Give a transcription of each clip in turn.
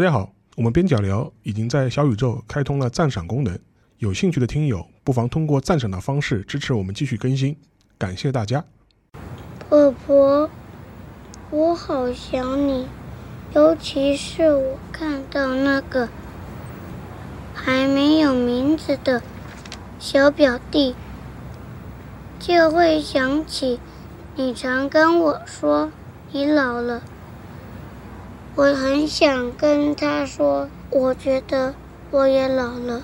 大家好，我们边角聊已经在小宇宙开通了赞赏功能，有兴趣的听友不妨通过赞赏的方式支持我们继续更新，感谢大家。婆婆，我好想你，尤其是我看到那个还没有名字的小表弟，就会想起你常跟我说你老了。我很想跟他说，我觉得我也老了。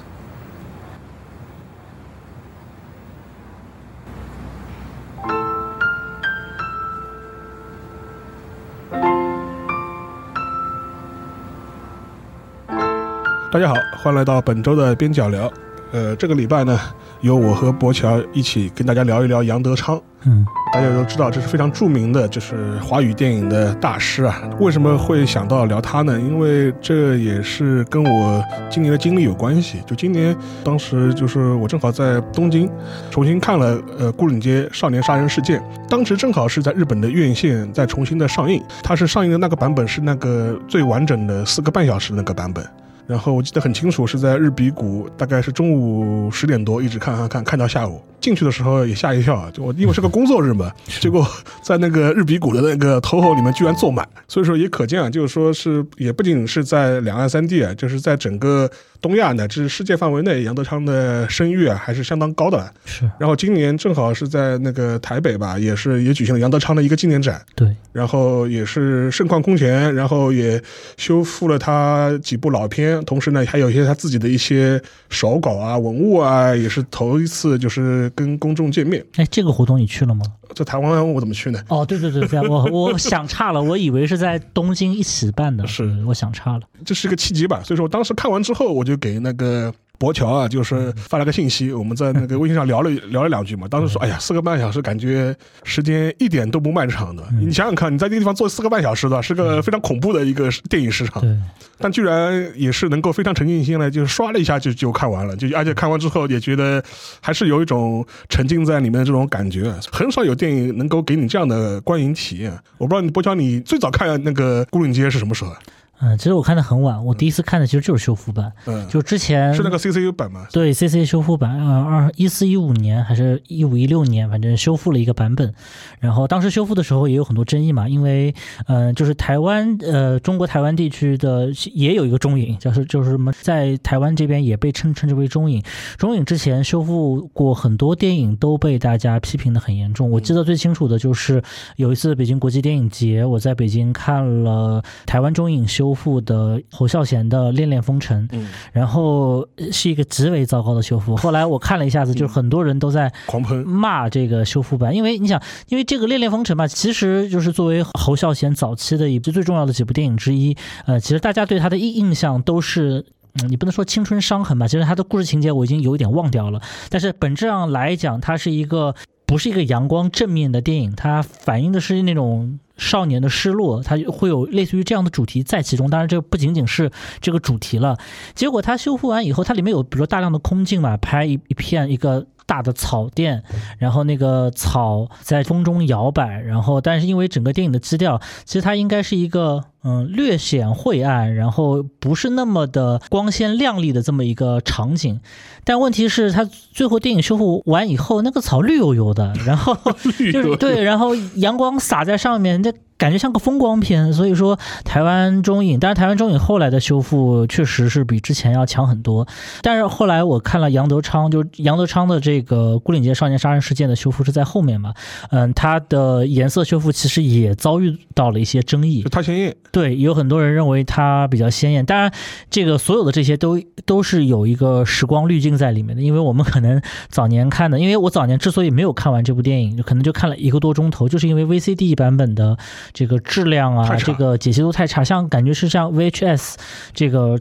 大家好，欢迎来到本周的边角聊。呃，这个礼拜呢，由我和博乔一起跟大家聊一聊杨德昌。嗯，大家都知道，这是非常著名的，就是华语电影的大师啊。为什么会想到聊他呢？因为这也是跟我今年的经历有关系。就今年，当时就是我正好在东京重新看了呃《牯岭街少年杀人事件》，当时正好是在日本的院线在重新的上映，它是上映的那个版本是那个最完整的四个半小时那个版本。然后我记得很清楚，是在日比谷，大概是中午十点多，一直看看看看到下午。进去的时候也吓一跳啊！就我因为是个工作日嘛，结果在那个日比谷的那个头后里面居然坐满，所以说也可见啊，就是说是也不仅是在两岸三地啊，就是在整个东亚乃至世界范围内，杨德昌的声誉啊还是相当高的。是。然后今年正好是在那个台北吧，也是也举行了杨德昌的一个纪念展。对。然后也是盛况空前，然后也修复了他几部老片，同时呢还有一些他自己的一些手稿啊、文物啊，也是头一次就是跟公众见面。哎，这个活动你去了吗？在台湾我怎么去呢？哦，对对对对，我我想差了，我以为是在东京一起办的。是，我想差了。这是个契机吧？所以说，我当时看完之后，我就给那个。博乔啊，就是发了个信息，我们在那个微信上聊了 聊了两句嘛。当时说，哎呀，四个半小时，感觉时间一点都不漫长的。你想想看，你在那个地方坐四个半小时的，是个非常恐怖的一个电影时长。对。但居然也是能够非常沉浸心来，就是刷了一下就就看完了，就而且看完之后也觉得还是有一种沉浸在里面的这种感觉。很少有电影能够给你这样的观影体验。我不知道你博乔，你最早看那个《孤岭街》是什么时候？嗯，其实我看的很晚，我第一次看的其实就是修复版，嗯，就之前是那个 CCU 版吗？对，CC 修复版，呃，二一四一五年还是一五一六年，反正修复了一个版本。然后当时修复的时候也有很多争议嘛，因为，嗯，就是台湾，呃，中国台湾地区的也有一个中影，就是就是什么，在台湾这边也被称称之为中影。中影之前修复过很多电影，都被大家批评的很严重。我记得最清楚的就是有一次北京国际电影节，我在北京看了台湾中影修。修复的侯孝贤的《恋恋风尘》，嗯，然后是一个极为糟糕的修复。后来我看了一下子，就是很多人都在狂喷骂这个修复版，因为你想，因为这个《恋恋风尘》吧，其实就是作为侯孝贤早期的一部最重要的几部电影之一。呃，其实大家对他的印印象都是，你不能说青春伤痕吧，其实他的故事情节我已经有一点忘掉了。但是本质上来讲，它是一个不是一个阳光正面的电影，它反映的是那种。少年的失落，它会有类似于这样的主题在其中。当然，这不仅仅是这个主题了。结果它修复完以后，它里面有比如说大量的空镜嘛，拍一一片一个大的草甸，然后那个草在风中摇摆，然后但是因为整个电影的基调，其实它应该是一个。嗯，略显晦暗，然后不是那么的光鲜亮丽的这么一个场景，但问题是，它最后电影修复完以后，那个草绿油油的，然后 就是对，然后阳光洒在上面，那。感觉像个风光片，所以说台湾中影，但是台湾中影后来的修复确实是比之前要强很多。但是后来我看了杨德昌，就杨德昌的这个《孤岭街少年杀人事件》的修复是在后面嘛？嗯，他的颜色修复其实也遭遇到了一些争议，就太鲜艳。对，有很多人认为它比较鲜艳。当然，这个所有的这些都都是有一个时光滤镜在里面的，因为我们可能早年看的，因为我早年之所以没有看完这部电影，就可能就看了一个多钟头，就是因为 VCD 版本的。这个质量啊，这个解析度太差，像感觉是像 VHS 这个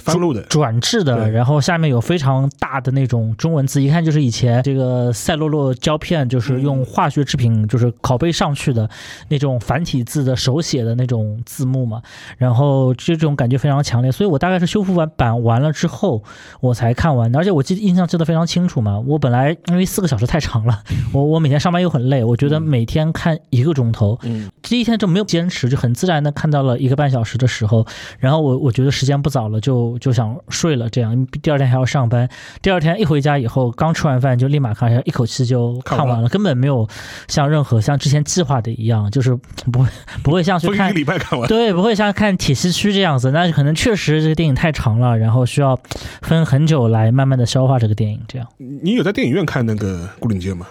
转制的，然后下面有非常大的那种中文字，一看就是以前这个赛洛洛胶片就是用化学制品就是拷贝上去的那种繁体字的手写的那种字幕嘛。然后这种感觉非常强烈，所以我大概是修复完版完了之后我才看完的，而且我记得印象记得非常清楚嘛。我本来因为四个小时太长了，我我每天上班又很累，我觉得每天看一个钟头，嗯，第一天就没有坚持，就很自然的看到了一个半小时的时候，然后我我觉得时间不早了，就就想睡了，这样第二天还要上班。第二天一回家以后，刚吃完饭就立马看，一口气就看完了，根本没有像任何像之前计划的一样，就是不会不会像去 看一个礼拜看完，对，不会像那看铁西区这样子，那可能确实这个电影太长了，然后需要分很久来慢慢的消化这个电影。这样，你有在电影院看那个《孤岭街》吗？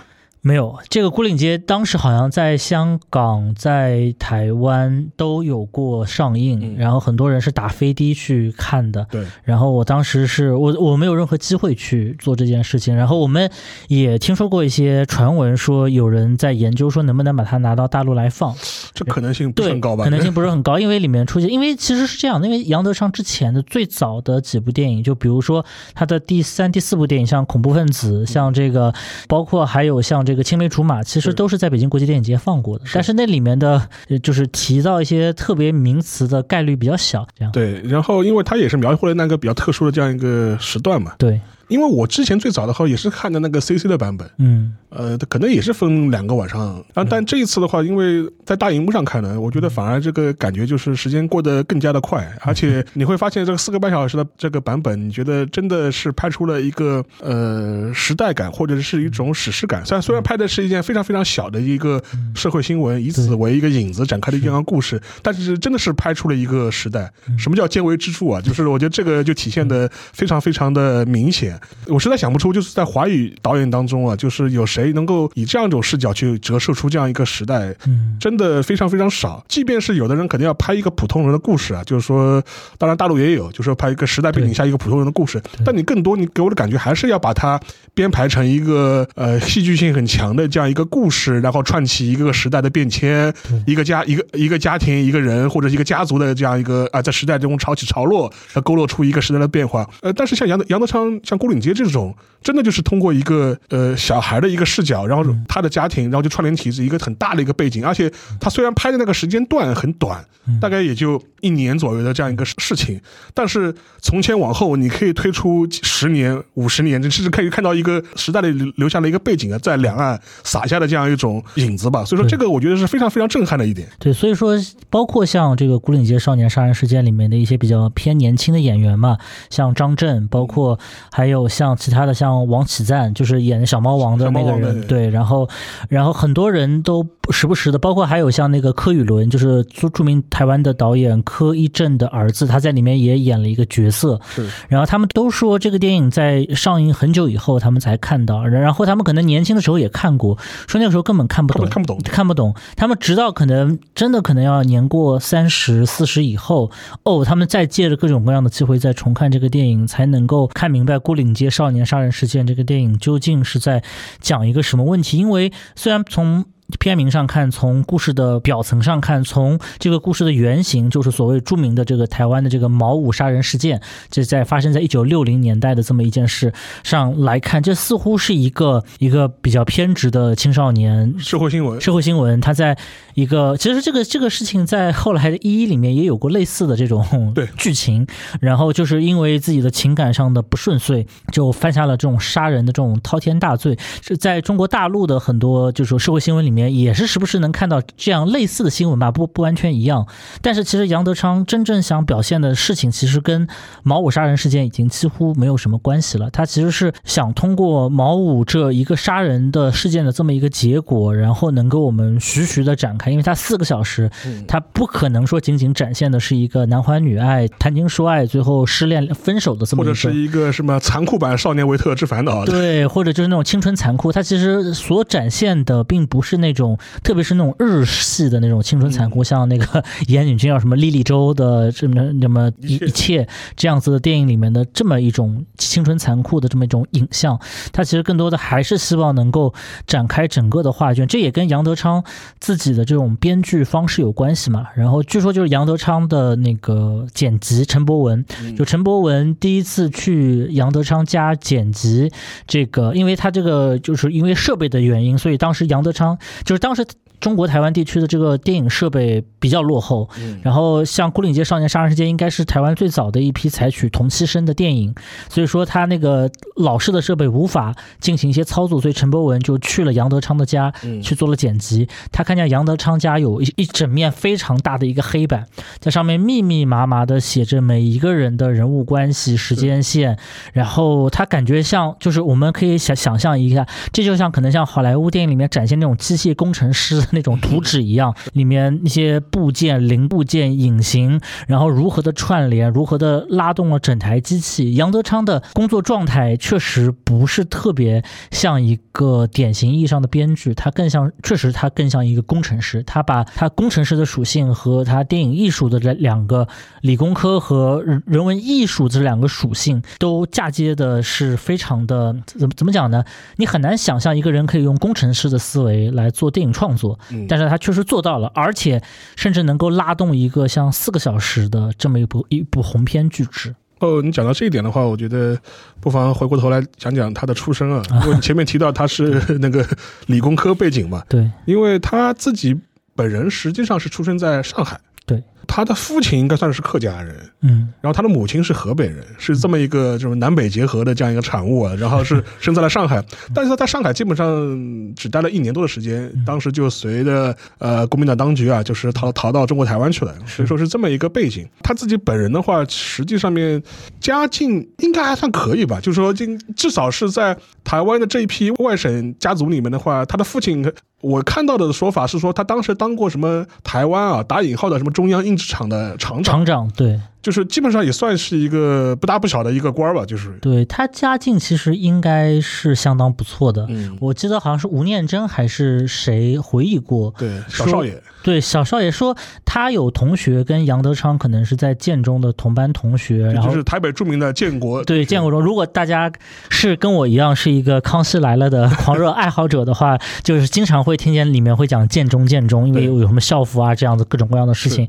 没有，这个《孤岭街》当时好像在香港、在台湾都有过上映，然后很多人是打飞的去看的。对，然后我当时是我我没有任何机会去做这件事情，然后我们也听说过一些传闻，说有人在研究说能不能把它拿到大陆来放，这可能性不是很高吧？可能性不是很高，因为里面出现，因为其实是这样，因为杨德昌之前的最早的几部电影，就比如说他的第三、第四部电影，像恐怖分子，像这个，包括还有像这。这个青梅竹马其实都是在北京国际电影节放过的，但是那里面的就是提到一些特别名词的概率比较小，这样对。然后，因为它也是描绘了那个比较特殊的这样一个时段嘛，对。因为我之前最早的话也是看的那个 CC 的版本，嗯，呃，可能也是分两个晚上啊。但这一次的话，因为在大荧幕上看呢，我觉得反而这个感觉就是时间过得更加的快，而且你会发现这个四个半小时的这个版本，你觉得真的是拍出了一个呃时代感，或者是一种史诗感。虽然虽然拍的是一件非常非常小的一个社会新闻，以此为一个引子展开的这样故事，但是真的是拍出了一个时代。什么叫见微知著啊？就是我觉得这个就体现的非常非常的明显。我实在想不出，就是在华语导演当中啊，就是有谁能够以这样一种视角去折射出这样一个时代，真的非常非常少。即便是有的人肯定要拍一个普通人的故事啊，就是说，当然大陆也有，就是说拍一个时代背景下一个普通人的故事。但你更多，你给我的感觉还是要把它编排成一个呃戏剧性很强的这样一个故事，然后串起一个个时代的变迁，一个家一个一个家庭一个人或者一个家族的这样一个啊，在时代中潮起潮落，勾勒出一个时代的变化。呃，但是像杨德杨德昌，像郭岭街这。种真的就是通过一个呃小孩的一个视角，然后他的家庭，然后就串联起一个很大的一个背景，而且他虽然拍的那个时间段很短，大概也就一年左右的这样一个事情，但是从前往后你可以推出十年、五十年，甚至可以看到一个时代的留下的一个背景啊，在两岸撒下的这样一种影子吧。所以说这个我觉得是非常非常震撼的一点。对，所以说包括像这个《古岭街少年杀人事件》里面的一些比较偏年轻的演员嘛，像张震，包括还有像。其他的像王启赞，就是演小猫王的那个人，对，然后，然后很多人都时不时的，包括还有像那个柯宇伦，就是著著名台湾的导演柯一正的儿子，他在里面也演了一个角色。是，然后他们都说这个电影在上映很久以后他们才看到，然后他们可能年轻的时候也看过，说那个时候根本看不懂，看不懂，看不懂。他们直到可能真的可能要年过三十四十以后，哦，他们再借着各种各样的机会再重看这个电影，才能够看明白《孤顶街》。少年杀人事件这个电影究竟是在讲一个什么问题？因为虽然从片名上看，从故事的表层上看，从这个故事的原型，就是所谓著名的这个台湾的这个毛五杀人事件，这在发生在一九六零年代的这么一件事上来看，这似乎是一个一个比较偏执的青少年社会新闻。社会新闻，他在一个其实这个这个事情在后来的一一里面也有过类似的这种对剧情，然后就是因为自己的情感上的不顺遂，就犯下了这种杀人的这种 滔天大罪。是在中国大陆的很多就是说社会新闻里面。也是时不时能看到这样类似的新闻吧，不不完全一样。但是其实杨德昌真正想表现的事情，其实跟毛五杀人事件已经几乎没有什么关系了。他其实是想通过毛五这一个杀人的事件的这么一个结果，然后能够我们徐徐的展开，因为他四个小时，他不可能说仅仅展现的是一个男欢女爱、谈情说爱，最后失恋分手的这么或者是一个什么残酷版《少年维特之烦恼》对，或者就是那种青春残酷。他其实所展现的并不是那。种，特别是那种日系的那种青春残酷，像那个 岩井俊二什么莉莉周的这么那么一一切这样子的电影里面的这么一种青春残酷的这么一种影像，他其实更多的还是希望能够展开整个的画卷，这也跟杨德昌自己的这种编剧方式有关系嘛。然后据说就是杨德昌的那个剪辑陈博文，就陈博文第一次去杨德昌家剪辑这个，因为他这个就是因为设备的原因，所以当时杨德昌。就是当时中国台湾地区的这个电影设备比较落后，嗯。然后像《牯岭街少年杀人事件》应该是台湾最早的一批采取同期声的电影，所以说他那个老式的设备无法进行一些操作，所以陈博文就去了杨德昌的家嗯。去做了剪辑。他看见杨德昌家有一一整面非常大的一个黑板，在上面密密麻麻的写着每一个人的人物关系、时间线，然后他感觉像就是我们可以想想象一下，这就像可能像好莱坞电影里面展现那种机械工程师的那种图纸一样，里面那些部件、零部件、隐形，然后如何的串联，如何的拉动了整台机器。杨德昌的工作状态确实不是特别像一个典型意义上的编剧，他更像，确实他更像一个工程师。他把他工程师的属性和他电影艺术的这两个理工科和人文艺术这两个属性都嫁接的是非常的怎么怎么讲呢？你很难想象一个人可以用工程师的思维来做电影创作，嗯。但是他确实做到了，而且甚至能够拉动一个像四个小时的这么一部一部鸿篇巨制。哦，你讲到这一点的话，我觉得不妨回过头来讲讲他的出身啊，因为你前面提到他是 那个理工科背景嘛，对。因为他自己本人实际上是出生在上海，对，他的父亲应该算是客家人，嗯，然后他的母亲是河北人，是这么一个就是南北结合的这样一个产物啊。然后是生在了上海，但是他在上海基本上只待了一年多的时间，当时就随着呃国民党当局啊，就是逃逃到中国台湾去了，所以说是这么一个背景。他自己本人的话，实际上面家境应该还算可以吧，就是说至至少是在台湾的这一批外省家族里面的话，他的父亲。我看到的说法是说，他当时当过什么台湾啊打引号的什么中央印制厂的厂长，厂长对就是基本上也算是一个不大不小的一个官儿吧，就是，对，他家境其实应该是相当不错的。嗯，我记得好像是吴念真还是谁回忆过，对，小少爷，对小少爷说他有同学跟杨德昌可能是在建中的同班同学，然后就是台北著名的建国，对，建国中，如果大家是跟我一样是一个《康熙来了》的 狂热爱好者的话，就是经常会听见里面会讲建中建中，因为有有什么校服啊这样子各种各样的事情。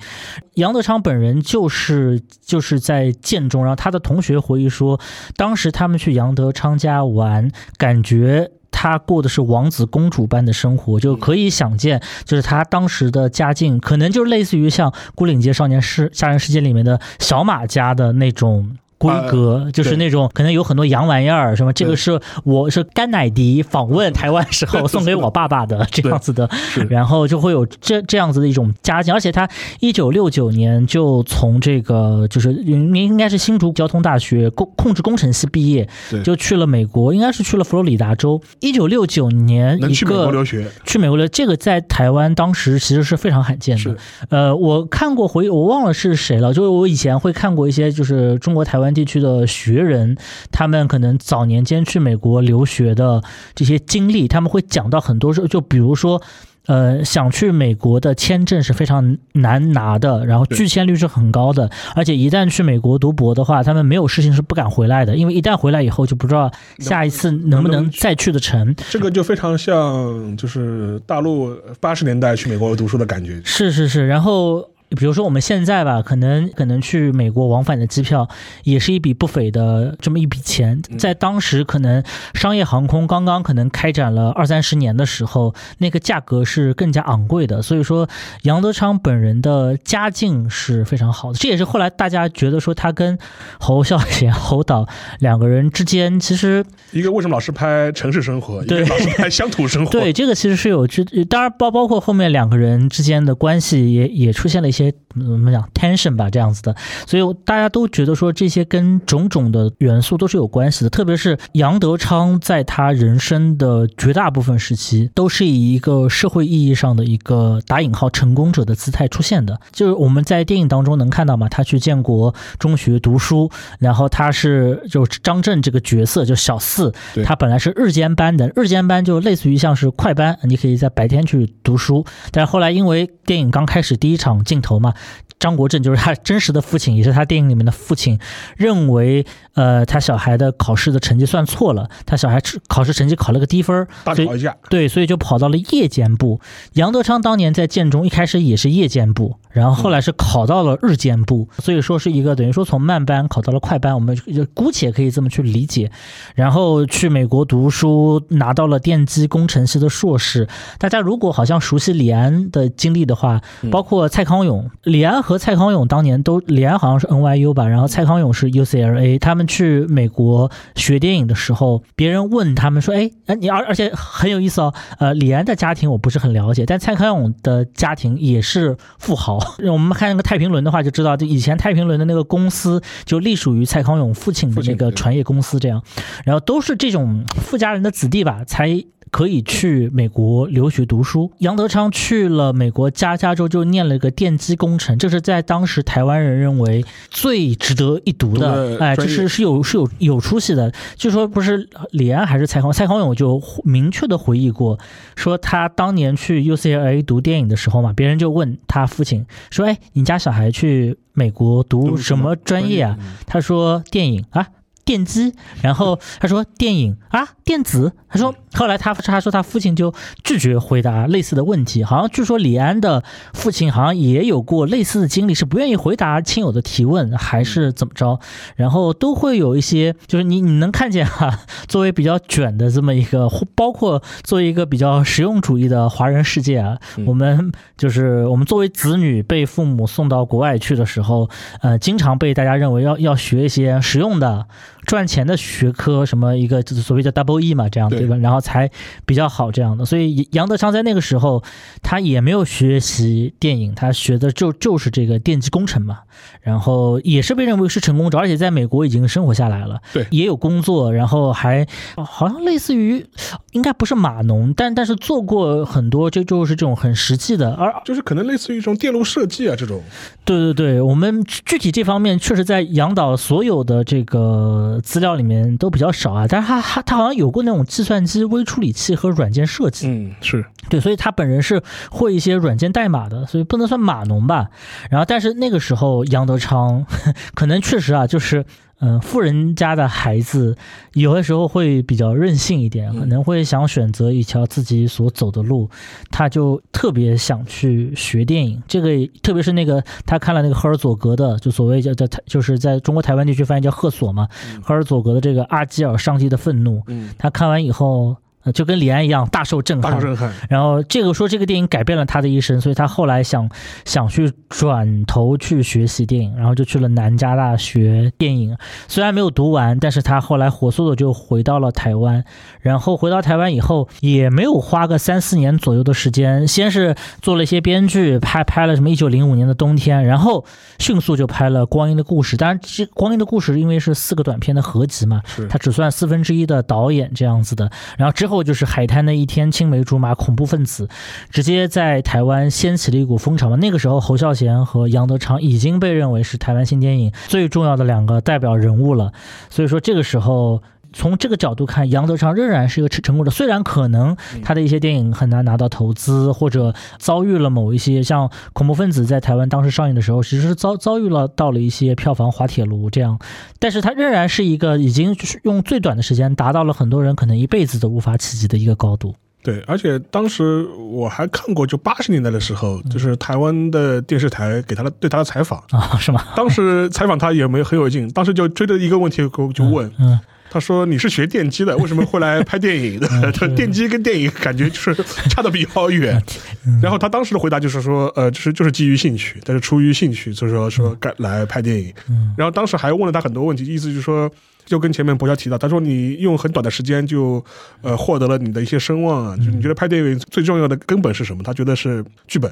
杨德昌本人就是就是在建中，然后他的同学回忆说，当时他们去杨德昌家玩，感觉。他过的是王子公主般的生活，就可以想见，就是他当时的家境，可能就类似于像《孤岭街少年事杀人事件》里面的小马家的那种。规格就是那种可能有很多洋玩意儿，什么这个是我是甘乃迪访问台湾时候 送给我爸爸的这样子的，然后就会有这这样子的一种家境，而且他一九六九年就从这个就是您应该是新竹交通大学控控制工程系毕业，对。就去了美国，应该是去了佛罗里达州。一九六九年去美国个留学，去美国的这个在台湾当时其实是非常罕见的。呃，我看过回，我忘了是谁了，就是我以前会看过一些就是中国台湾地区的学人，他们可能早年间去美国留学的这些经历，他们会讲到很多时候，就比如说。呃，想去美国的签证是非常难拿的，然后拒签率是很高的，而且一旦去美国读博的话，他们没有事情是不敢回来的，因为一旦回来以后就不知道下一次能不能再去得成。这个就非常像就是大陆八十年代去美国读书的感觉，是是是，然后。比如说我们现在吧，可能可能去美国往返的机票也是一笔不菲的这么一笔钱，在当时可能商业航空刚刚可能开展了二三十年的时候，那个价格是更加昂贵的。所以说，杨德昌本人的家境是非常好的，这也是后来大家觉得说他跟侯孝贤、侯导两个人之间其实一个为什么老是拍城市生活，一对个老是拍乡土生活，对，这个其实是有之，当然包包括后面两个人之间的关系也也出现了一些怎么讲 tension 吧这样子的，所以大家都觉得说这些跟种种的元素都是有关系的，特别是杨德昌在他人生的绝大部分时期都是以一个社会意义上的一个打引号成功者的姿态出现的，就是我们在电影当中能看到嘛，他去建国中学读书，然后他是就张震这个角色就小四，对他本来是日间班的，日间班就类似于像是快班，你可以在白天去读书。但是后来因为电影刚开始第一场镜头嘛，张国正就是他真实的父亲，也是他电影里面的父亲，认为呃他小孩的考试的成绩算错了，他小孩考试成绩考了个低分大吵一架，对，所以就跑到了夜间部。杨德昌当年在建中一开始也是夜间部，然后后来是考到了日间部，所以说是一个等于说从慢班考到了快班，我们就姑且可以这么去理解。然后去美国读书，拿到了电机工程系的硕士。大家如果好像熟悉李安的经历的话，包括蔡康永，李安和蔡康永当年都，李安好像是 NYU 吧，然后蔡康永是 UCLA。他们去美国学电影的时候，别人问他们说：“哎，哎，你而而且很有意思哦，呃，李安的家庭我不是很了解，但蔡康永的家庭也是富豪。我们看那个太平轮的话，就知道，就以前太平轮的那个公司就隶属于蔡康永父亲的那个船业公司，这样，然后都是这种富家人的子弟吧，才。可以去美国留学读书。杨德昌去了美国加加州，就念了个电机工程，这是在当时台湾人认为最值得一读的。哎，这是是有是有有出息的。就说不是李安还是蔡康蔡康永就明确的回忆过，说他当年去 UCLA 读电影的时候嘛，别人就问他父亲说：“哎，你家小孩去美国读什么专业啊？”他说：“电影啊。”电机，然后他说电影啊，电子。他说后来他他说他父亲就拒绝回答类似的问题，好像据说李安的父亲好像也有过类似的经历，是不愿意回答亲友的提问，还是怎么着？然后都会有一些，就是你你能看见哈，作为比较卷的这么一个，包括作为一个比较实用主义的华人世界啊，我们就是我们作为子女被父母送到国外去的时候，呃，经常被大家认为要要学一些实用的。赚钱的学科，什么一个就是所谓叫 double E 嘛，这样对吧？然后才比较好这样的。所以杨德昌在那个时候，他也没有学习电影，他学的就就是这个电机工程嘛。然后也是被认为是成功者，而且在美国已经生活下来了，对，也有工作，然后还好像类似于应该不是码农，但但是做过很多，就就是这种很实际的，而就是可能类似于一种电路设计啊这种。对对对，我们具体这方面确实在杨导所有的这个资料里面都比较少啊，但是他他他好像有过那种计算机微处理器和软件设计，嗯，是对，所以他本人是会一些软件代码的，所以不能算码农吧。然后但是那个时候杨德昌 可能确实啊，就是嗯，富人家的孩子有的时候会比较任性一点，可能会想选择一条自己所走的路，他就特别想去学电影。这个特别是那个他看了那个赫尔佐格的，就所谓叫叫就是在中国台湾地区翻译叫赫索嘛，赫尔佐格的这个《阿基尔上帝的愤怒》，他看完以后。就跟李安一样大受震撼，大受震撼。然后这个说这个电影改变了他的一生，所以他后来想想去转头去学习电影，然后就去了南加大学电影。虽然没有读完，但是他后来火速的就回到了台湾。然后回到台湾以后，也没有花个三四年左右的时间，先是做了一些编剧，拍拍了什么一九零五年的冬天，然后迅速就拍了《光阴的故事》。当然，这《光阴的故事》因为是四个短片的合集嘛，他只算四分之一的导演这样子的。然后之后。后就是海滩的一天，青梅竹马，恐怖分子，直接在台湾掀起了一股风潮嘛。那个时候，侯孝贤和杨德昌已经被认为是台湾新电影最重要的两个代表人物了。所以说，这个时候。从这个角度看，杨德昌仍然是一个成成功的。虽然可能他的一些电影很难拿到投资，或者遭遇了某一些像恐怖分子在台湾当时上映的时候，其实是遭遭遇了到了一些票房滑铁卢这样，但是他仍然是一个已经用最短的时间达到了很多人可能一辈子都无法企及的一个高度。对，而且当时我还看过，就八十年代的时候，就是台湾的电视台给他的对他的采访 啊，是吗？当时采访他也没很有劲，当时就追着一个问题就问，嗯。他说：“你是学电机的，为什么会来拍电影的？电机跟电影感觉就是差的比较远。”然后他当时的回答就是说：“呃，就是就是基于兴趣，但是出于兴趣，所以说说该来拍电影。”然后当时还问了他很多问题，意思就是说，就跟前面博乔提到，他说你用很短的时间就呃获得了你的一些声望啊，就你觉得拍电影最重要的根本是什么？他觉得是剧本。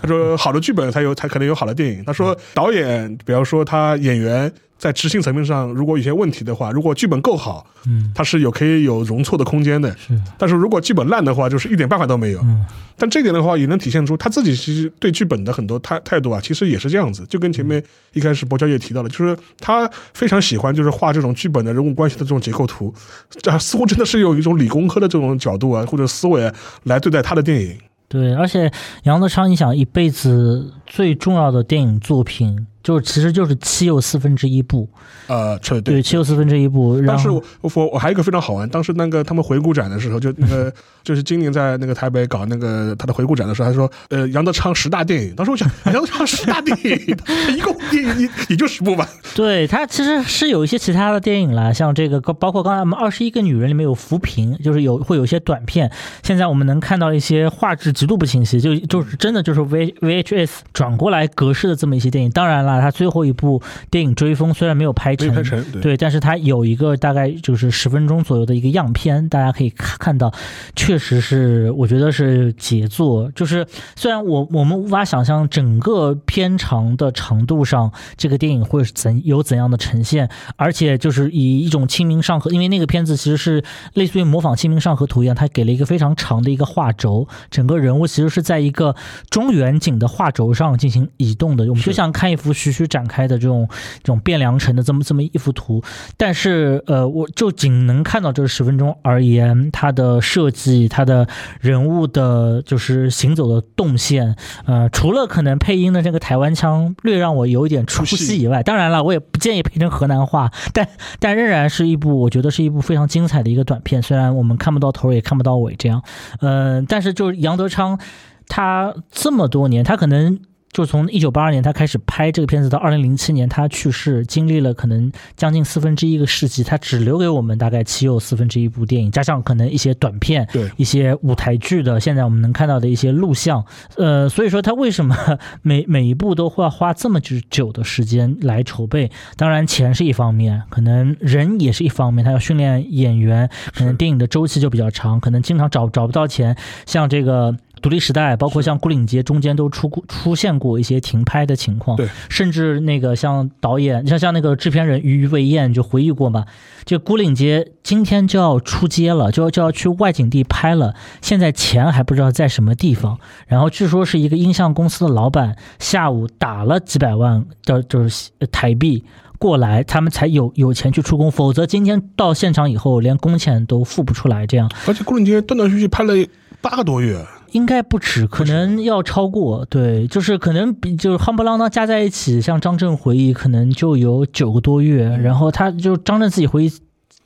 他说好的剧本才有才可能有好的电影。他说导演，比方说他演员。在执行层面上，如果有些问题的话，如果剧本够好，嗯，它是有可以有容错的空间的。是，但是如果剧本烂的话，就是一点办法都没有。嗯，但这点的话，也能体现出他自己其实对剧本的很多态态度啊，其实也是这样子。就跟前面一开始博乔也提到了，就是他非常喜欢就是画这种剧本的人物关系的这种结构图，这似乎真的是有一种理工科的这种角度啊或者思维来对待他的电影。对，而且杨德昌，你想一辈子最重要的电影作品。就是其实就是七又四分之一部，呃，对对，七又四分之一部。当时我我我还有一个非常好玩，当时那个他们回顾展的时候，就那个就是今年在那个台北搞那个他的回顾展的时候，他说呃杨德昌十大电影，当时我想 杨德昌十大电影，一共电影也也就十部吧。对他其实是有一些其他的电影啦，像这个包括刚才我们二十一个女人里面有扶贫，就是有会有一些短片。现在我们能看到一些画质极度不清晰，就就是真的就是 V VHS 转过来格式的这么一些电影。当然了，他最后一部电影《追风》虽然没有拍成，对，但是他有一个大概就是十分钟左右的一个样片，大家可以看看到，确实是我觉得是杰作。就是虽然我我们无法想象整个片长的长度上，这个电影会怎有怎样的呈现，而且就是以一种《清明上河》，因为那个片子其实是类似于模仿《清明上河图》一样，它给了一个非常长的一个画轴，整个人物其实是在一个中远景的画轴上进行移动的，我们就像看一幅徐徐展开的这种这种汴梁城的这么这么一幅图。但是呃，我就仅能看到这十分钟而言，它的设计，它的人物的就是行走的动线，呃，除了可能配音的这个台湾腔略让我有一点出戏以外，当然了，我也不建议配成河南话，但但仍然是一部我觉得是一部非常精彩的一个短片，虽然我们看不到头也看不到尾这样，嗯，但是就是杨德昌，他这么多年，他可能。就从一九八二年他开始拍这个片子，到二零零七年他去世，经历了可能将近四分之一个世纪，他只留给我们大概七又四分之一部电影，加上可能一些短片，对一些舞台剧的，现在我们能看到的一些录像，呃，所以说他为什么每每一部都会要花这么久的时间来筹备？当然钱是一方面，可能人也是一方面，他要训练演员，可能电影的周期就比较长，可能经常找找不到钱，像这个。独立时代，包括像《孤岭街》中间都出过出现过一些停拍的情况，对，甚至那个像导演，像像那个制片人于魏燕就回忆过嘛，就《孤岭街》今天就要出街了，就要就要去外景地拍了，现在钱还不知道在什么地方，然后据说是一个音像公司的老板下午打了几百万的就是台币过来，他们才有有钱去出工，否则今天到现场以后连工钱都付不出来，这样。而且《孤岭街》断断续续拍了八个多月。应该不止，可能要超过。对，就是可能比就是夯不啷当加在一起，像张震回忆，可能就有九个多月。然后他就张震自己回忆。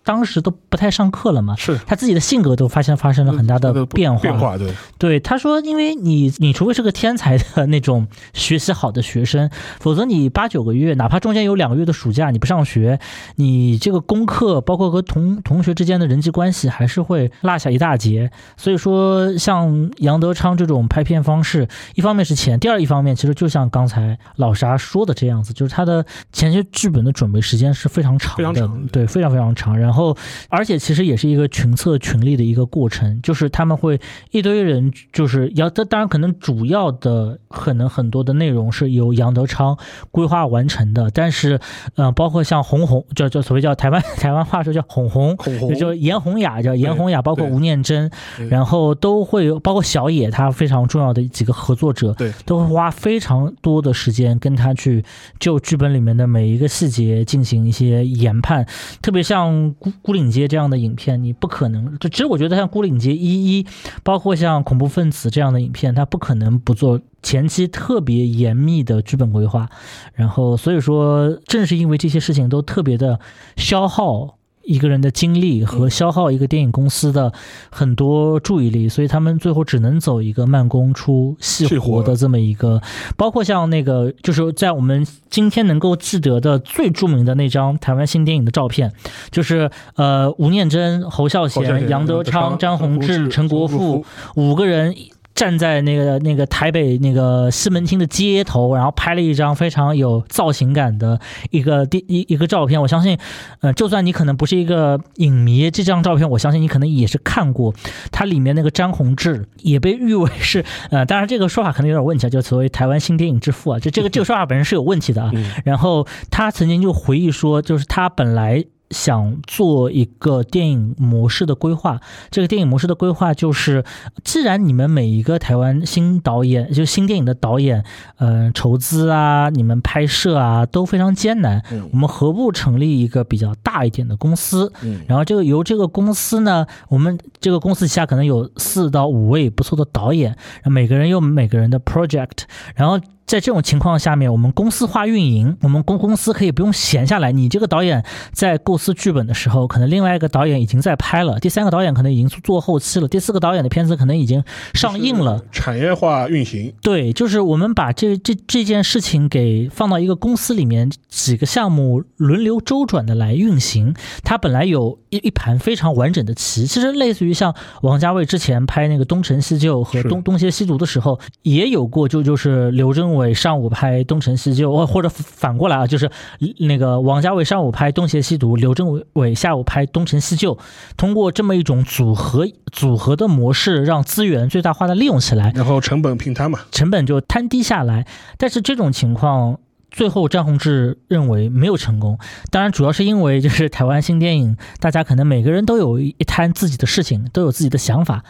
当时都不太上课了嘛，是他自己的性格都发现发生了很大的变化。变化对，对他说，因为你你除非是个天才的那种学习好的学生，否则你八九个月，哪怕中间有两个月的暑假你不上学，你这个功课包括和同同学之间的人际关系还是会落下一大截。所以说，像杨德昌这种拍片方式，一方面是钱，第二一方面其实就像刚才老沙说的这样子，就是他的前期剧本的准备时间是非常长的，对，非常非常长，然后。后，而且其实也是一个群策群力的一个过程，就是他们会一堆人，就是要，当然可能主要的可能很多的内容是由杨德昌规划完成的，但是，嗯，包括像红红，叫叫所谓叫台湾 台湾话说叫红红，也就严红雅叫严红雅，包括吴念真，然后都会有包括小野他非常重要的几个合作者，对，都会花非常多的时间跟他去就剧本里面的每一个细节进行一些研判，特别像。孤孤岭街这样的影片，你不可能。就其实我觉得像孤岭街一一，包括像恐怖分子这样的影片，它不可能不做前期特别严密的剧本规划。然后所以说，正是因为这些事情都特别的消耗。一个人的精力和消耗一个电影公司的很多注意力，所以他们最后只能走一个慢工出细活的这么一个。包括像那个，就是在我们今天能够记得的最著名的那张台湾新电影的照片，就是呃吴念真、侯孝贤、杨德昌、张宏志、陈国富五个人。站在那个那个台北那个西门町的街头，然后拍了一张非常有造型感的一个第一一个照片。我相信，呃，就算你可能不是一个影迷，这张照片我相信你可能也是看过。它里面那个张宏志也被誉为是，呃，当然这个说法可能有点问题啊，就所谓台湾新电影之父啊，就这个这个说法本身是有问题的啊。然后他曾经就回忆说，就是他本来。想做一个电影模式的规划，这个电影模式的规划就是，既然你们每一个台湾新导演，就新电影的导演，嗯，筹资啊，你们拍摄啊都非常艰难，我们何不成立一个比较大一点的公司？然后这个由这个公司呢，我们这个公司下可能有四到五位不错的导演，每个人有每个人的 project，然后。在这种情况下面，我们公司化运营，我们公公司可以不用闲下来。你这个导演在构思剧本的时候，可能另外一个导演已经在拍了，第三个导演可能已经做后期了，第四个导演的片子可能已经上映了。产业化运行，对，就是我们把这这这件事情给放到一个公司里面，几个项目轮流周转的来运行。它本来有一一盘非常完整的棋，其实类似于像王家卫之前拍那个《东成西就》和《东东邪西毒》的时候，也有过，就就是刘镇伟上午拍《东成西就》，或或者反过来啊，就是那个王家卫上午拍《东邪西毒》，刘镇伟下午拍《东成西就》，通过这么一种组合组合的模式，让资源最大化的利用起来，然后成本平摊嘛，成本就摊低下来。但是这种情况。最后，张宏志认为没有成功。当然，主要是因为就是 台湾新电影，大家可能每个人都有一摊自己的事情，都有自己的想法，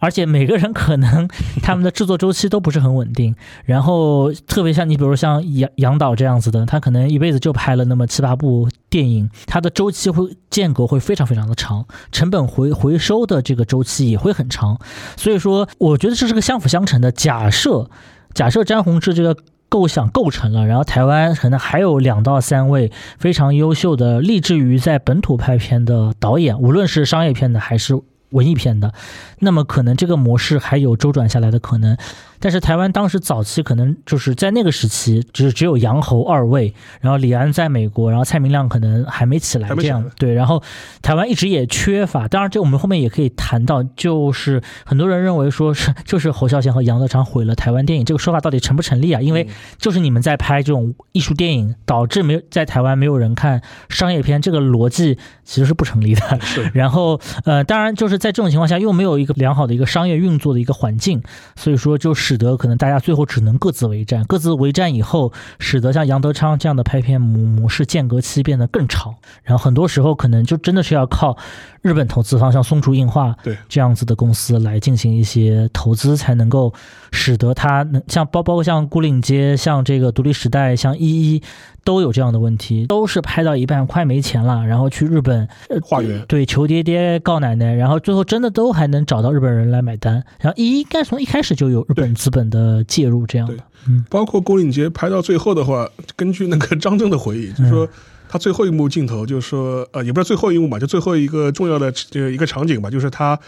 而且每个人可能他们的制作周期都不是很稳定。然后，特别像你，比如像杨杨导这样子的，他可能一辈子就拍了那么七八部电影，他的周期会间隔会非常非常的长，成本回回收的这个周期也会很长。所以说，我觉得这是个相辅相成的。假设假设张宏志这个。构想构成了，然后台湾可能还有两到三位非常优秀的、立志于在本土拍片的导演，无论是商业片的还是。文艺片的，那么可能这个模式还有周转下来的可能，但是台湾当时早期可能就是在那个时期，只只有杨侯二位，然后李安在美国，然后蔡明亮可能还没起来这样，对，然后台湾一直也缺乏，当然这我们后面也可以谈到，就是很多人认为说是 就是侯孝贤和杨德昌毁了台湾电影，这个说法到底成不成立啊？因为就是你们在拍这种艺术电影，导致没有在台湾没有人看商业片，这个逻辑其实是不成立的。然后呃，当然就是。在这种情况下，又没有一个良好的一个商业运作的一个环境，所以说就使得可能大家最后只能各自为战。各自为战以后，使得像杨德昌这样的拍片模模式间隔期变得更长。然后很多时候可能就真的是要靠日本投资方，像松竹映画对这样子的公司来进行一些投资，才能够使得它能像包包括像孤岭街、像这个独立时代、像一一。都有这样的问题，都是拍到一半快没钱了，然后去日本化缘，对，求爹爹告奶奶，然后最后真的都还能找到日本人来买单，然后一应该从一开始就有日本资本的介入这样的，嗯，包括孤岭街拍到最后的话，根据那个张震的回忆，就是说。他最后一幕镜头就是说，呃，也不是最后一幕嘛，就最后一个重要的呃一个场景吧，就是他，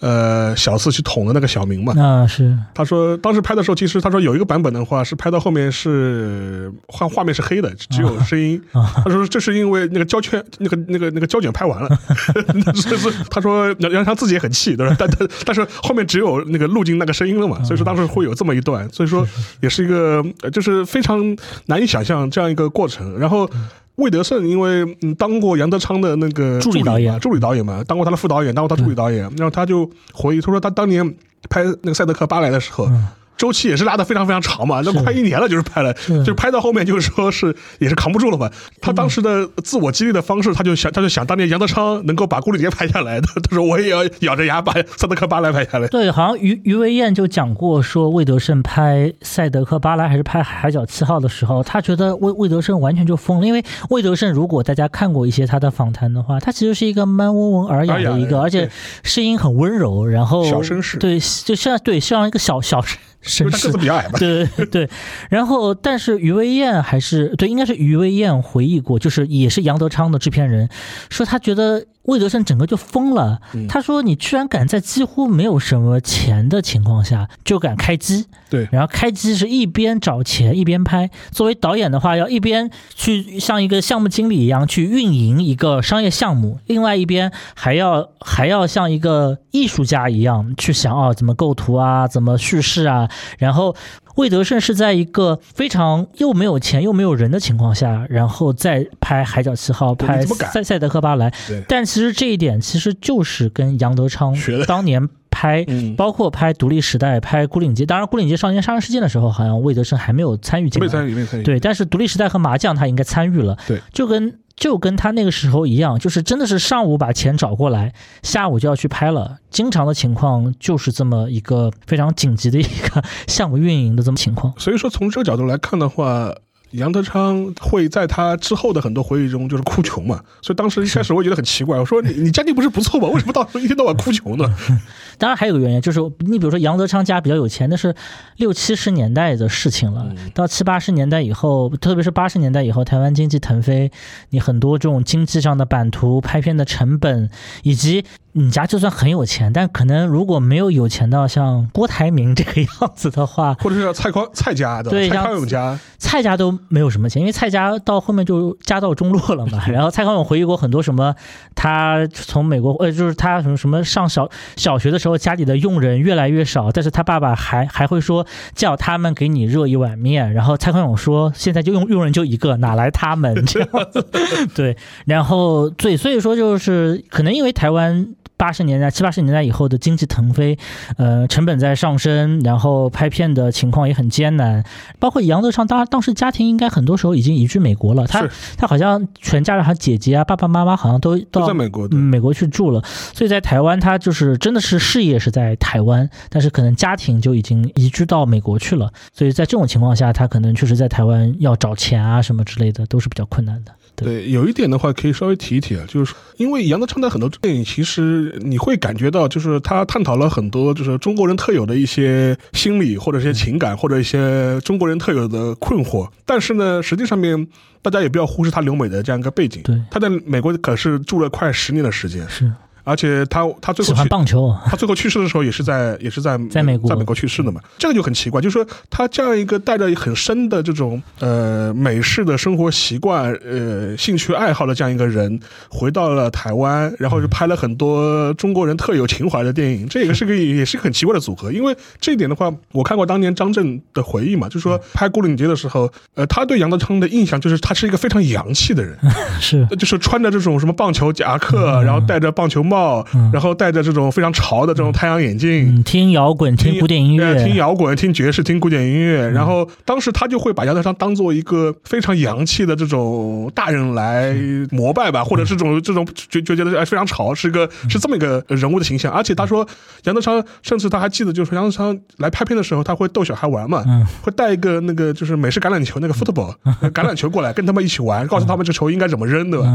呃，小四去捅的那个小明嘛。那，是。他说当时拍的时候，其实他说有一个版本的话是拍到后面是画画面是黑的，只有声音。他说这是因为那个胶圈那个那个那个胶卷拍完了。是是，他说杨杨昌自己也很气，对吧？但但但是后面只有那个路径那个声音了嘛，所以说当时会有这么一段，所以说也是一个就是非常难以想象这样一个过程，然后。魏德胜因为嗯当过杨德昌的那个助理导演，助理导演嘛，当过他的副导演，当过他助理导演，然后他就回忆，他说他当年拍那个《赛德克·巴莱》的时候。周期也是拉的非常非常长嘛，那快一年了，就是拍了，就是拍到后面就是说是也是扛不住了嘛。他当时的自我激励的方式，他就想他就想当年杨德昌能够把《孤岭街》拍下来的，他说我也要咬着牙把《赛德克·巴莱》拍下来。对，好像于于维燕就讲过，说魏德胜拍《赛德克·巴莱》还是拍《海角七号》的时候，他觉得魏魏德胜完全就疯了，因为魏德胜如果大家看过一些他的访谈的话，他其实是一个蛮温文尔雅的一个，而且声音很温柔，然后小绅士，对，就像对像一个小小绅。是他个子比较矮吧？对对对，然后但是于威燕还是对，应该是于威燕回忆过，就是也是杨德昌的制片人，说他觉得。魏德胜整个就疯了，他说：“你居然敢在几乎没有什么钱的情况下就敢开机？对，然后开机是一边找钱一边拍。作为导演的话，要一边去像一个项目经理一样去运营一个商业项目，另外一边还要还要像一个艺术家一样去想哦，怎么构图啊，怎么叙事啊，然后。”魏德胜是在一个非常又没有钱又没有人的情况下，然后再拍《海角七号》，拍《赛赛德克巴莱》。但其实这一点其实就是跟杨德昌当年拍，包括拍《独立时代》、拍《孤岭街》。当然，《孤岭街少年杀人事件》的时候，好像魏德胜还没有参与进来。没参与，没参与。对，但是《独立时代》和《麻将》他应该参与了。对，就跟。就跟他那个时候一样，就是真的是上午把钱找过来，下午就要去拍了。经常的情况就是这么一个非常紧急的一个 项目运营的这么情况。所以说，从这个角度来看的话，杨德昌会在他之后的很多回忆中就是哭穷嘛，所以当时一开始我也觉得很奇怪，我说你你家境不是不错吗？为什么到时候一天到晚哭穷呢？当然还有个原因，就是你比如说杨德昌家比较有钱，那是六七十年代的事情了。到七八十年代以后，特别是八十年代以后，台湾经济腾飞，你很多这种经济上的版图、拍片的成本，以及你家就算很有钱，但可能如果没有有钱到像郭台铭这个样子的话，或者是蔡康蔡家的，对蔡康永家，蔡家都没有什么钱，因为蔡家到后面就家道中落了嘛。然后蔡康永回忆过很多什么，他从美国呃，就是他什么什么上小小学的时候，家里的佣人越来越少，但是他爸爸还还会说叫他们给你热一碗面。然后蔡康永说现在就用佣人就一个，哪来他们 这样子？对，然后对，所以说就是可能因为台湾。八十年代、七八十年代以后的经济腾飞，呃，成本在上升，然后拍片的情况也很艰难。包括杨德昌，当当时家庭应该很多时候已经移居美国了。他他好像全家人，他姐姐啊、爸爸妈妈好像都都在美国，美国去住了。所以在台湾，他就是真的是事业是在台湾，但是可能家庭就已经移居到美国去了。所以在这种情况下，他可能确实在台湾要找钱啊什么之类的都是比较困难的。对，有一点的话可以稍微提一提啊，就是因为杨德昌的很多电影，其实你会感觉到，就是他探讨了很多就是中国人特有的一些心理或者一些情感或者一些中国人特有的困惑，但是呢，实际上面大家也不要忽视他留美的这样一个背景，对，他在美国可是住了快十年的时间，是。而且他他最后喜欢棒球，他最后去世的时候也是在也是在在美国。在美国去世的嘛，这个就很奇怪，就是说他这样一个带着很深的这种呃美式的生活习惯呃兴趣爱好的这样一个人，回到了台湾，然后就拍了很多中国人特有情怀的电影，这个是个也是个很奇怪的组合，因为这一点的话，我看过当年张震的回忆嘛，就是说 拍《孤岭街》的时候，呃，他对杨德昌的印象就是他是一个非常洋气的人，是。就是穿着这种什么棒球夹克，然后戴着棒球帽。帽，然后戴着这种非常潮的这种太阳眼镜，听摇滚，听古典音乐，听摇滚，听爵士，听古典音乐。然后当时他就会把杨德昌当做一个非常洋气的这种大人来膜拜吧，或者是这种这种就就觉得哎非常潮，是个是这么一个人物的形象。而且他说杨德昌，甚至他还记得，就是杨德昌来拍片的时候，他会逗小孩玩嘛，会带一个那个就是美式橄榄球那个 football 橄榄球过来跟他们一起玩，告诉他们这球应该怎么扔，对吧？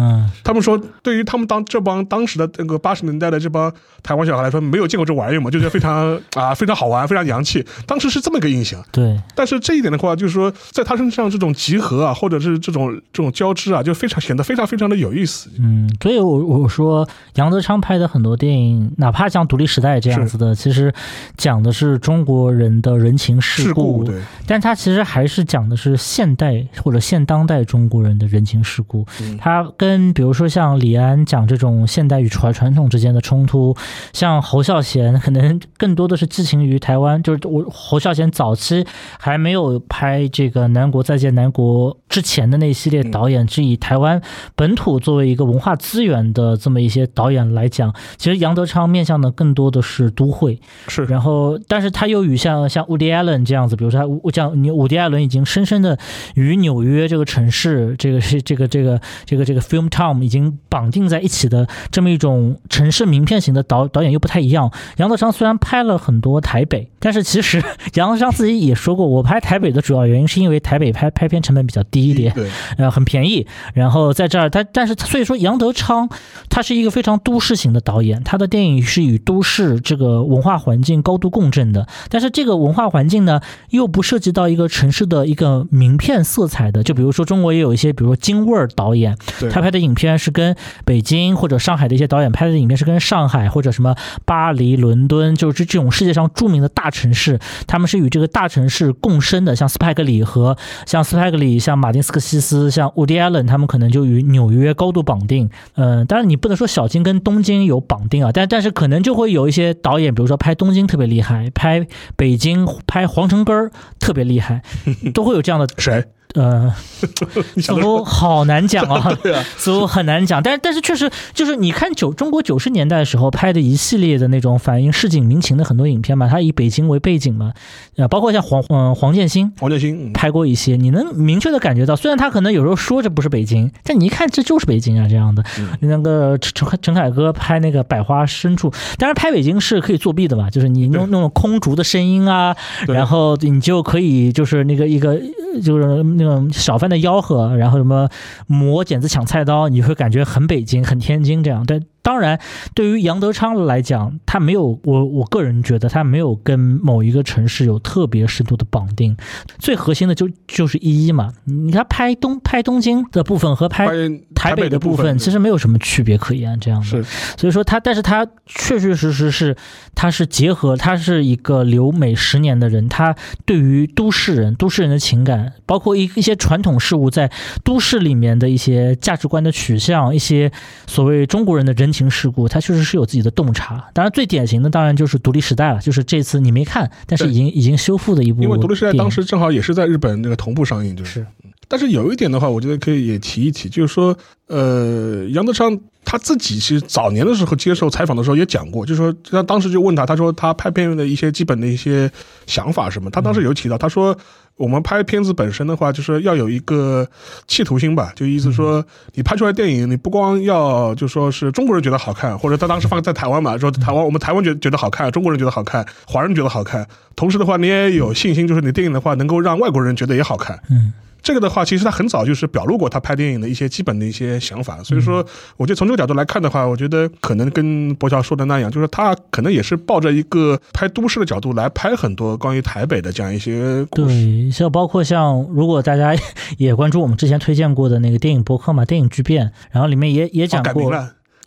他们说对于他们当这帮当时的那个。八十年代的这帮台湾小孩来说，没有见过这玩意儿嘛，就觉得非常 啊，非常好玩，非常洋气。当时是这么一个印象。对。但是这一点的话，就是说，在他身上这种集合啊，或者是这种这种交织啊，就非常显得非常非常的有意思。嗯，所以我我说杨德昌拍的很多电影，哪怕像《独立时代》这样子的，其实讲的是中国人的人情世故，对。但他其实还是讲的是现代或者现当代中国人的人情世故。他跟比如说像李安讲这种现代与传传统。之间的冲突，像侯孝贤可能更多的是寄情于台湾，就是我侯孝贤早期还没有拍这个《南国再见南国》之前的那一系列导演，是以台湾本土作为一个文化资源的这么一些导演来讲，其实杨德昌面向的更多的是都会，是，然后但是他又与像像伍迪·艾伦这样子，比如说他像你伍迪·艾伦已经深深的与纽约这个城市，这个是这个这个这个这个 Film Town 已经绑定在一起的这么一种。城市名片型的导导演又不太一样。杨德昌虽然拍了很多台北，但是其实 杨德昌自己也说过，我拍台北的主要原因是因为台北拍拍片成本比较低一点，对，呃，很便宜。然后在这儿，他但是所以说杨德昌他是一个非常都市型的导演，他的电影是与都市这个文化环境高度共振的。但是这个文化环境呢，又不涉及到一个城市的一个名片色彩的。就比如说中国也有一些，比如说京味儿导演，他拍的影片是跟北京或者上海的一些导演拍的。里面是跟上海或者什么巴黎、伦敦，就是这种世界上著名的大城市，他们是与这个大城市共生的。像斯派克里和像斯派克里、像马丁斯克西斯、像伍迪·艾伦，他们可能就与纽约高度绑定。嗯，当然你不能说小金跟东京有绑定啊，但但是可能就会有一些导演，比如说拍东京特别厉害，拍北京、拍皇城根儿特别厉害，都会有这样的谁。呃，似乎好难讲啊，似乎 很难讲。但是，但是确实就是你看九中国九十年代的时候拍的一系列的那种反映市井民情的很多影片嘛，它以北京为背景嘛，呃，包括像黄嗯黄建新，黄建新拍过一些，你能明确的感觉到，虽然他可能有时候说这不是北京，但你一看这就是北京啊这样的。那个陈陈凯歌拍那个百花深处，当然拍北京是可以作弊的嘛，就是你用那种空竹的声音啊，然后你就可以就是那个一个就是。那种小贩的吆喝，然后什么磨剪子抢菜刀，你会感觉很北京、很天津这样。但当然，对于杨德昌来讲，他没有我我个人觉得他没有跟某一个城市有特别深度的绑定。最核心的就就是一一嘛，你看拍东拍东京的部分和拍台北的部分其实没有什么区别可言，这样的。所以说他，但是他确确实实是，他是结合，他是一个留美十年的人，他对于都市人、都市人的情感，包括一一些传统事物在都市里面的一些价值观的取向，一些所谓中国人的人情世故，他确实是有自己的洞察。当然，最典型的当然就是《独立时代》了，就是这次你没看，但是已经已经修复的一部。因为《独立时代》当时正好也是在日本那个同步上映，就是。但是有一点的话，我觉得可以也提一提，就是说，呃，杨德昌他自己其实早年的时候接受采访的时候也讲过，就是说，他当时就问他，他说他拍片的一些基本的一些想法什么，他当时有提到，他说我们拍片子本身的话，就是要有一个企图心吧，就意思说，你拍出来电影，你不光要就说是中国人觉得好看，或者他当时放在台湾嘛，说台湾我们台湾觉觉得好看，中国人觉得好看，华人觉得好看，同时的话，你也有信心，就是你电影的话能够让外国人觉得也好看，嗯。这个的话，其实他很早就是表露过他拍电影的一些基本的一些想法，所以说，我觉得从这个角度来看的话，我觉得可能跟博乔说的那样，就是他可能也是抱着一个拍都市的角度来拍很多关于台北的这样一些故事。对，像包括像如果大家 也关注我们之前推荐过的那个电影博客嘛，电影巨变，然后里面也也讲过。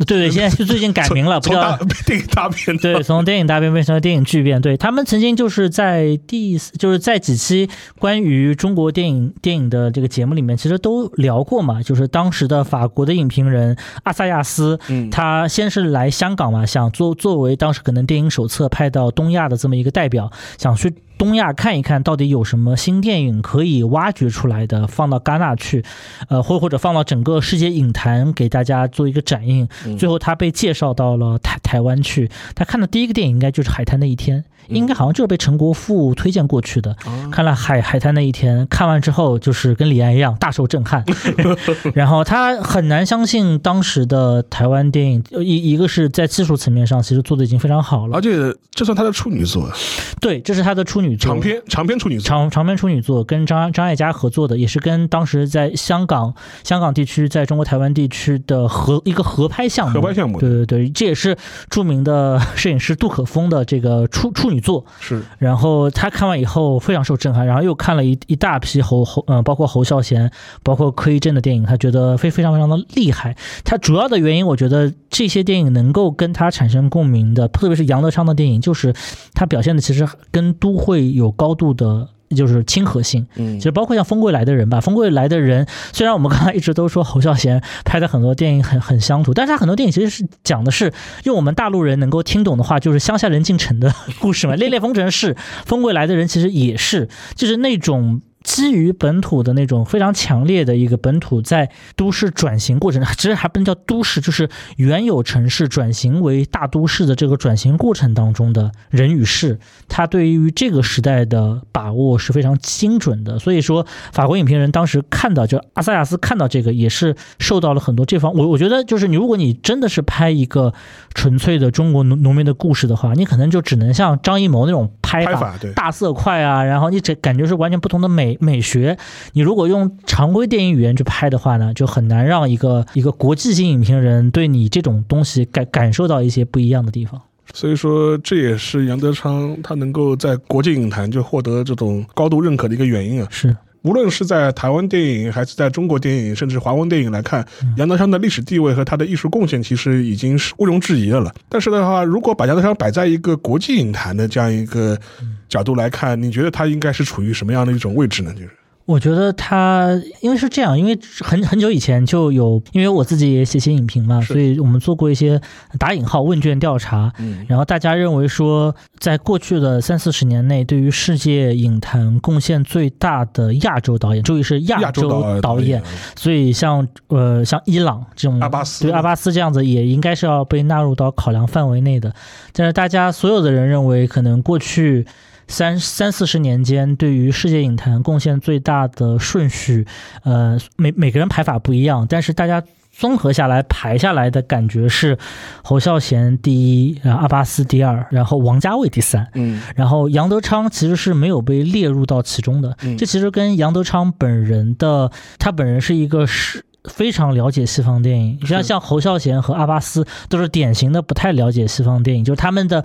对 对，现在就最近改名了，不叫 电影大变。对，从电影大变变成了电影巨变。对他们曾经就是在第就是在几期关于中国电影电影的这个节目里面，其实都聊过嘛。就是当时的法国的影评人阿萨亚斯，嗯他先是来香港嘛，想作作为当时可能电影手册派到东亚的这么一个代表，想去。东亚看一看到底有什么新电影可以挖掘出来的，放到戛纳去，呃，或或者放到整个世界影坛给大家做一个展映。最后他被介绍到了台台湾去，他看的第一个电影应该就是《海滩那一天》。应该好像就是被陈国富推荐过去的，看了海海滩那一天，看完之后就是跟李安一样大受震撼，然后他很难相信当时的台湾电影，一一个是在技术层面上其实做的已经非常好了，而且这算他的处女作，对，这是他的处女作，长篇长篇处女作，长长篇处女作，跟张张艾嘉合作的，也是跟当时在香港香港地区，在中国台湾地区的合一个合拍项目，合拍项目，对对对，这也是著名的摄影师杜可风的这个处处女。作是，然后他看完以后非常受震撼，然后又看了一一大批侯侯嗯，包括侯孝贤，包括柯一正的电影，他觉得非非常非常的厉害。他主要的原因，我觉得这些电影能够跟他产生共鸣的，特别是杨德昌的电影，就是他表现的其实跟都会有高度的。就是亲和性，嗯，其实包括像《风归来的人》吧，《风归来的人》虽然我们刚才一直都说侯孝贤拍的很多电影很很乡土，但是他很多电影其实是讲的是用我们大陆人能够听懂的话，就是乡下人进城的故事嘛，《烈烈风尘》是，《风归来的人》其实也是，就是那种。基于本土的那种非常强烈的一个本土在都市转型过程，其实还不能叫都市，就是原有城市转型为大都市的这个转型过程当中的人与事，他对于这个时代的把握是非常精准的。所以说，法国影评人当时看到，就阿萨亚斯看到这个，也是受到了很多这方。我我觉得，就是你如果你真的是拍一个纯粹的中国农农民的故事的话，你可能就只能像张艺谋那种拍法，大色块啊，然后你这感觉是完全不同的美。美学，你如果用常规电影语言去拍的话呢，就很难让一个一个国际性影评人对你这种东西感感受到一些不一样的地方。所以说，这也是杨德昌他能够在国际影坛就获得这种高度认可的一个原因啊。是，无论是在台湾电影，还是在中国电影，甚至华文电影来看，杨德昌的历史地位和他的艺术贡献，其实已经是毋庸置疑的了。但是的话，如果把杨德昌摆在一个国际影坛的这样一个。角度来看，你觉得他应该是处于什么样的一种位置呢？就是。我觉得他，因为是这样，因为很很久以前就有，因为我自己也写写影评嘛，所以我们做过一些打引号问卷调查，嗯，然后大家认为说，在过去的三四十年内，对于世界影坛贡献最大的亚洲导演，注意是亚洲导演，所以像呃像伊朗这种阿巴斯，对阿巴斯这样子，也应该是要被纳入到考量范围内的。但是大家所有的人认为，可能过去。三三四十年间，对于世界影坛贡献最大的顺序，呃，每每个人排法不一样，但是大家综合下来排下来的感觉是侯孝贤第一，然后阿巴斯第二，然后王家卫第三。嗯然后杨德昌其实是没有被列入到其中的，嗯这其实跟杨德昌本人的，他本人是一个是。非常了解西方电影，像是像侯孝贤和阿巴斯都是典型的不太了解西方电影，就是他们的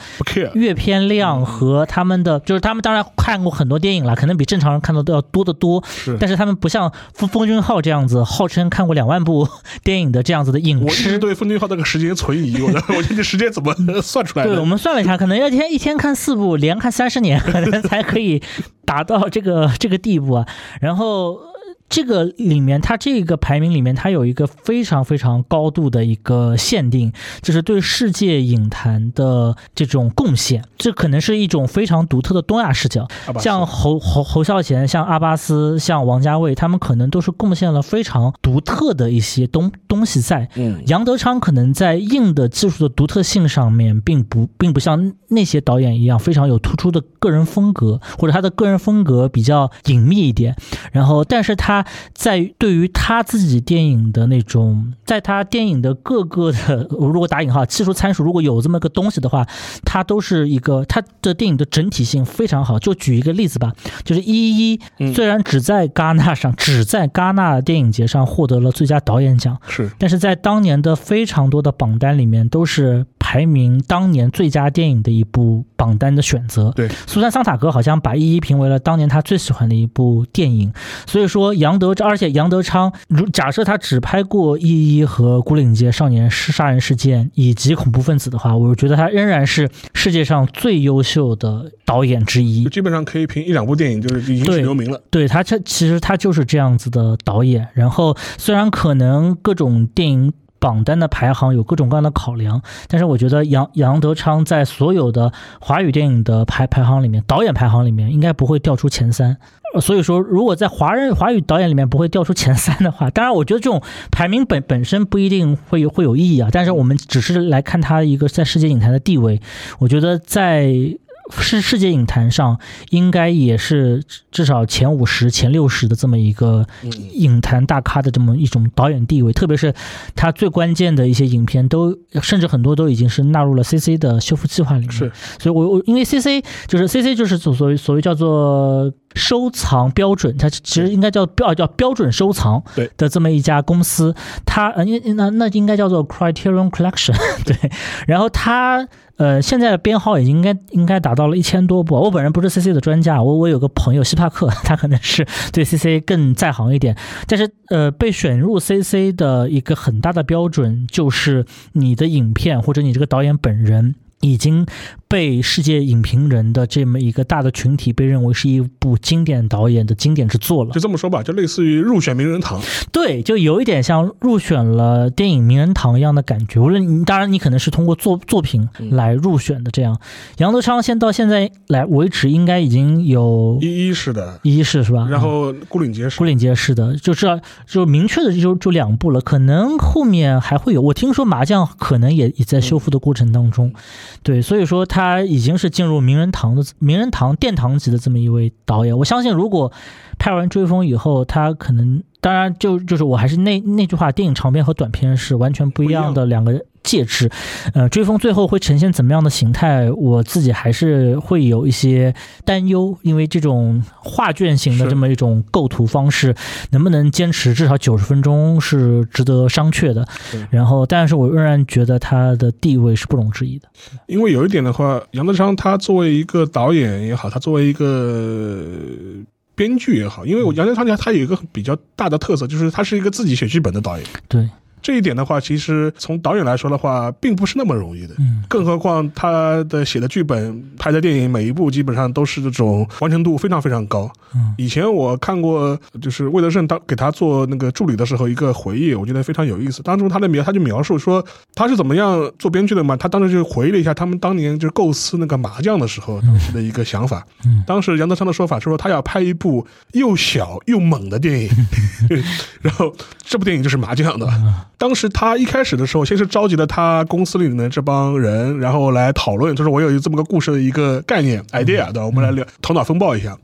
阅片量和他们的，就是他们当然看过很多电影了，可能比正常人看到都要多得多，是。但是他们不像风风君浩这样子，号称看过两万部电影的这样子的影我一直。对封俊浩那个时间存疑，我的我这时间怎么算出来对，我？们算了一下，可能要一天一天看四部，连看三十年，可能才可以达到这个这个地步啊。然后。这个里面，它这个排名里面，它有一个非常非常高度的一个限定，就是对世界影坛的这种贡献。这可能是一种非常独特的东亚视角。像侯侯侯孝贤、像阿巴斯、像王家卫，他们可能都是贡献了非常独特的一些东东西在。嗯杨德昌可能在硬的技术的独特性上面，并不并不像那些导演一样非常有突出的个人风格，或者他的个人风格比较隐秘一点。然后，但是他在对于他自己电影的那种，在他电影的各个的，如果打引号技术参数，如果有这么个东西的话，他都是一个他的电影的整体性非常好。就举一个例子吧，就是一一虽然只在戛纳上，只在戛纳电影节上获得了最佳导演奖，是但是在当年的非常多的榜单里面，都是排名当年最佳电影的一部榜单的选择。对，苏珊·桑塔格好像把《一一》评为了当年他最喜欢的一部电影。所以说，杨德，而且杨德昌，如假设他只拍过《一一》和《古岭街少年杀人事件》以及恐怖分子的话，我觉得他仍然是世界上最优秀的导演之一就。基本上可以凭一两部电影就是已经对是留名了。对他，这其实他就是这样子的导演。然后虽然可能各种电影榜单的排行有各种各样的考量，但是我觉得杨杨德昌在所有的华语电影的排排行里面，导演排行里面应该不会掉出前三。所以说，如果在华人华语导演里面不会掉出前三的话，当然我觉得这种排名本本身不一定会有会有意义啊。但是我们只是来看他一个在世界影坛的地位，我觉得在世世界影坛上应该也是至少前五十、前六十的这么一个嗯影坛大咖的这么一种导演地位，特别是他最关键的一些影片都，甚至很多都已经是纳入了 CC 的修复计划里面。是，所以我我因为 CC 就是 CC 就是所所谓所谓叫做收藏标准，它其实应该叫标叫标准收藏对的这么一家公司，它呃应那那应该叫做 Criterion Collection 对，然后它呃现在的编号已经应该应该达到了一千多部。我本人不是 CC 的专家，我我有个朋友希帕克，他可能是对 CC 更在行一点，但是呃被选入 CC 的一个很大的标准就是你的影片或者你这个导演本人。已经被世界影评人的这么一个大的群体被认为是一部经典导演的经典之作了就。这么说吧，就类似于入选名人堂。对，就有一点像入选了电影名人堂一样的感觉。无论你，当然你可能是通过作作品来入选的。这样，杨德昌现到现在来为止，应该已经有一一是的，一一是是吧？然后孤岭街是古岭街是的，就知道就明确的就就两部了，可能后面还会有。我听说麻将可能也也在修复的过程当中，对，所以说他已经是进入名人堂的名人堂殿堂级的这么一位导演。我相信，如果拍完《追风》以后，他可能当然就就是我还是那那句话，电影长片和短片是完全不一样的两个介质。呃，追风最后会呈现怎么样的形态，我自己还是会有一些担忧，因为这种画卷型的这么一种构图方式，能不能坚持至少九十分钟是值得商榷的。然后，但是我仍然觉得他的地位是不容置疑的。因为有一点的话，杨德昌他作为一个导演也好，他作为一个编剧也好，因为我杨德昌他他有一个比较大的特色，就是他是一个自己写剧本的导演。对，这一点的话，其实从导演来说的话，并不是那么容易的。嗯，更何况他的写的剧本、拍的电影，每一部基本上都是这种完成度非常非常高。嗯以前我看过，就是魏德胜当给他做那个助理的时候，一个回忆，我觉得非常有意思。当中他的描，他就描述说他是怎么样做编剧的嘛。他当时就回忆了一下他们当年就构思那个麻将的时候，当时的一个想法。嗯当时杨德昌的说法是说他要拍一部又小又猛的电影，然后这部电影就是麻将的。当时他一开始的时候，先是召集了他公司里面的这帮人，然后来讨论，就是我有这么个故事的一个概念 idea 对吧？我们来聊头脑风暴一下。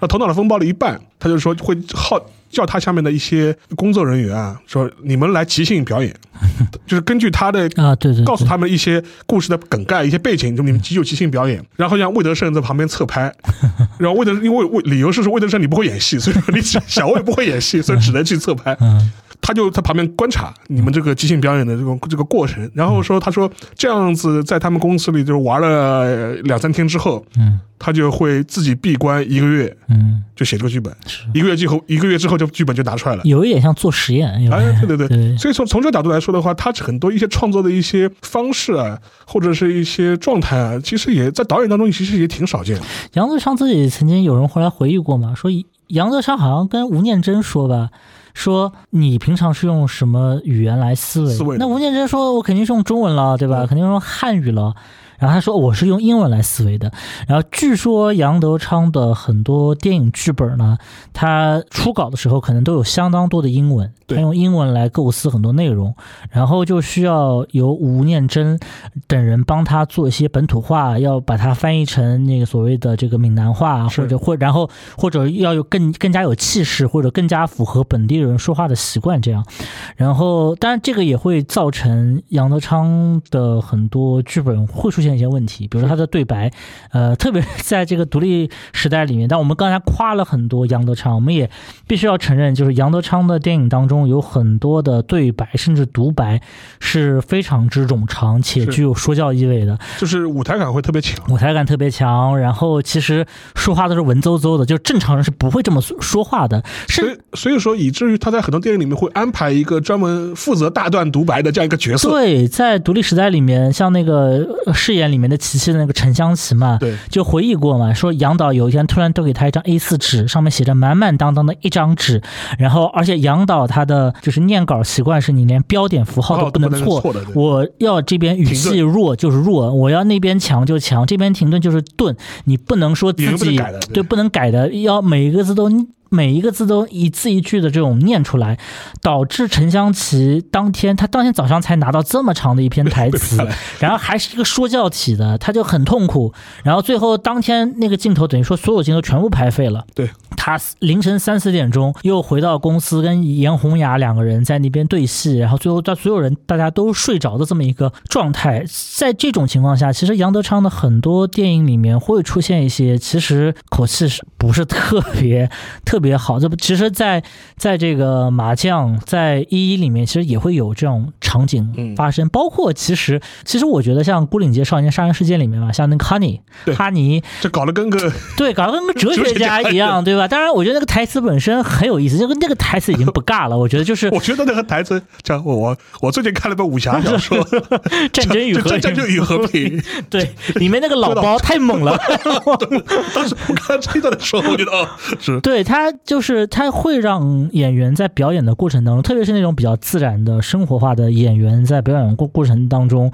那头脑的风暴了一半，他就说会耗叫他下面的一些工作人员啊，说你们来即兴表演，就是根据他的啊，对对，告诉他们一些故事的梗概、一些背景，就你们即就即兴表演，然后让魏德胜在旁边侧拍，然后魏德因为魏理由是说魏德胜你不会演戏，所以说你小魏 不会演戏，所以只能去侧拍。嗯他就在旁边观察你们这个即兴表演的这个这个过程，然后说他说这样子在他们公司里就玩了两三天之后，嗯。他就会自己闭关一个月嗯，就写这个剧本，一个月之后一个月之后就剧本就拿出来了。有一点像做实验，有哎，对对对，对。所以从从这个角度来说的话，他很多一些创作的一些方式啊，或者是一些状态啊，其实也在导演当中其实也挺少见的。杨德昌自己曾经有人后来回忆过嘛，说杨德昌好像跟吴念真说吧，说你平常是用什么语言来思维？思维的那吴念真说，我肯定是用中文了，对吧？嗯肯定是用汉语了。然后他说我是用英文来思维的。然后据说杨德昌的很多电影剧本呢，他初稿的时候可能都有相当多的英文，他用英文来构思很多内容，然后就需要由吴念真等人帮他做一些本土化，要把它翻译成那个所谓的这个闽南话，或者或然后或者要有更更加有气势，或者更加符合本地人说话的习惯这样。然后当然这个也会造成杨德昌的很多剧本会出现一些问题，比如说他的对白，呃，特别是在这个独立时代里面，但我们刚才夸了很多杨德昌，我们也必须要承认，就是杨德昌的电影当中有很多的对白甚至独白是非常之冗长且具有说教意味的，就是舞台感会特别强。舞台感特别强，然后其实说话都是文绉绉的，就正常人是不会这么说说话的，是。所以，所以说，以至于他在很多电影里面会安排一个专门负责大段独白的这样一个角色。对，在独立时代里面，像那个呃饰演里面的琪琪的那个沉香琪嘛，对。就回忆过嘛，说杨导有一天突然丢给他一张 A 四纸，上面写着满满当当的一张纸，然后而且杨导他的就是念稿习惯是你连标点符号都不能错，我要这边语气弱就是弱，我要那边强就强，这边停顿就是顿，你不能说自己对不能改的，要每一个字都。每一个字都一字一句的这种念出来，导致陈香琪当天他当天早上才拿到这么长的一篇台词，然后还是一个说教体的，他就很痛苦。然后最后当天那个镜头等于说所有镜头全部拍废了。对，他凌晨三四点钟又回到公司，跟严红雅两个人在那边对戏，然后最后到所有人大家都睡着的这么一个状态。在这种情况下，其实杨德昌的很多电影里面会出现一些其实口气是不是特别特别好。这不，其实在，在这个麻将在一一里面，其实也会有这种场景嗯发生。包括其实，其实我觉得像《孤岭街少年杀人事件》里面嘛，像那个哈尼哈尼，这搞得跟个 对，搞得跟个哲学家一样，对吧？当然，我觉得那个台词本身很有意思，这个那个台词已经不尬了。我觉得就是 我觉得那个台词叫我我我最近看了本武侠小说《战争与和平战争平，与和平》，对，里面那个老包太猛了。当时我看这一段我觉得哦是对他就是他会让演员在表演的过程当中，特别是那种比较自然的生活化的演员在表演过过程当中，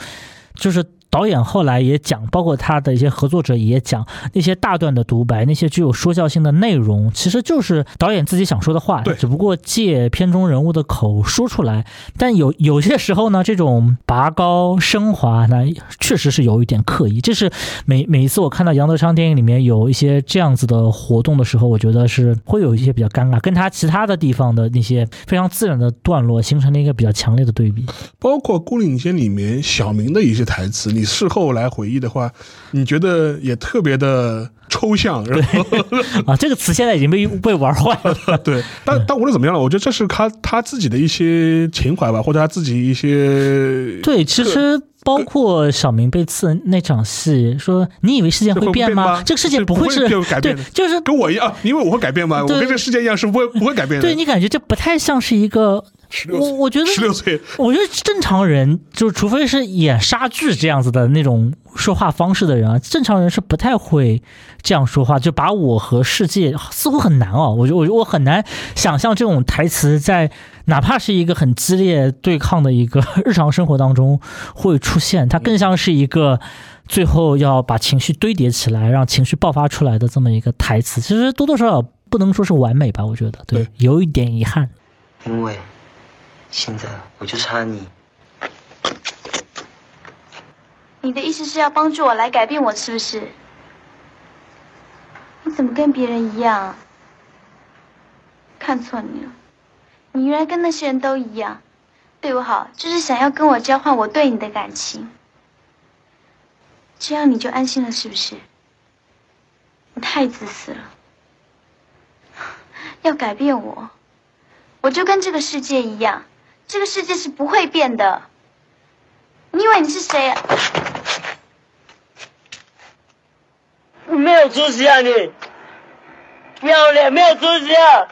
就是。导演后来也讲，包括他的一些合作者也讲，那些大段的独白，那些具有说教性的内容，其实就是导演自己想说的话，对只不过借片中人物的口说出来。但有 有些时候呢，这种拔高升华呢，确实是有一点刻意。这是每每一次我看到杨德昌电影里面有一些这样子的活动的时候，我觉得是会有一些比较尴尬，跟他其他的地方的那些非常自然的段落形成了一个比较强烈的对比。包括《孤岭街》里面小明的一些台词，你事后来回忆的话，你觉得也特别的抽象，然后 啊，这个词现在已经被被玩坏了。对，但但无论怎么样了，我觉得这是他他自己的一些情怀吧，或者他自己一些对，其实包括小明被刺那场戏，说你以为世界会变吗？这个世界不会是就是跟我一样，因为我会改变吗？我跟这个世界一样是不会不会改变的。对你感觉这不太像是一个。十六，我我觉得十六岁，我觉得正常人就除非是演杀剧这样子的那种说话方式的人啊，正常人是不太会这样说话，就把我和世界似乎很难哦。我觉得我我很难想象这种台词在哪怕是一个很激烈对抗的一个日常生活当中会出现，它更像是一个。最后要把情绪堆叠起来，让情绪爆发出来的这么一个台词，其实多多少少不能说是完美吧，我觉得对，对有一点遗憾。因为现在我就差你。你的意思是要帮助我来改变我，是不是？你怎么跟别人一样？看错你了，你原来跟那些人都一样，对我好就是想要跟我交换我对你的感情，这样你就安心了是不是？你太自私了，要改变我，我就跟这个世界一样，这个世界是不会变的。你以为你是谁啊？没有出息啊你！不要脸，没有出息啊！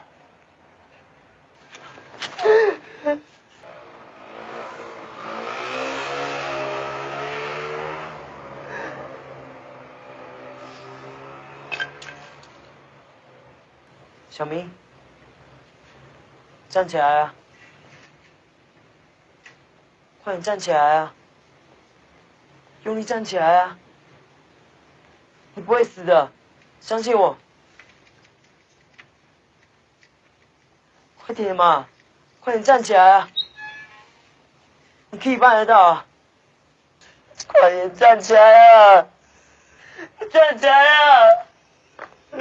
小明，站起来啊！快点站起来啊！用力站起来啊！你不会死的，相信我。快点嘛，快点站起来啊！你可以办得到啊！快点站起来啊！站起来啊！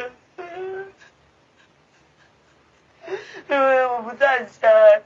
因为我不站起来。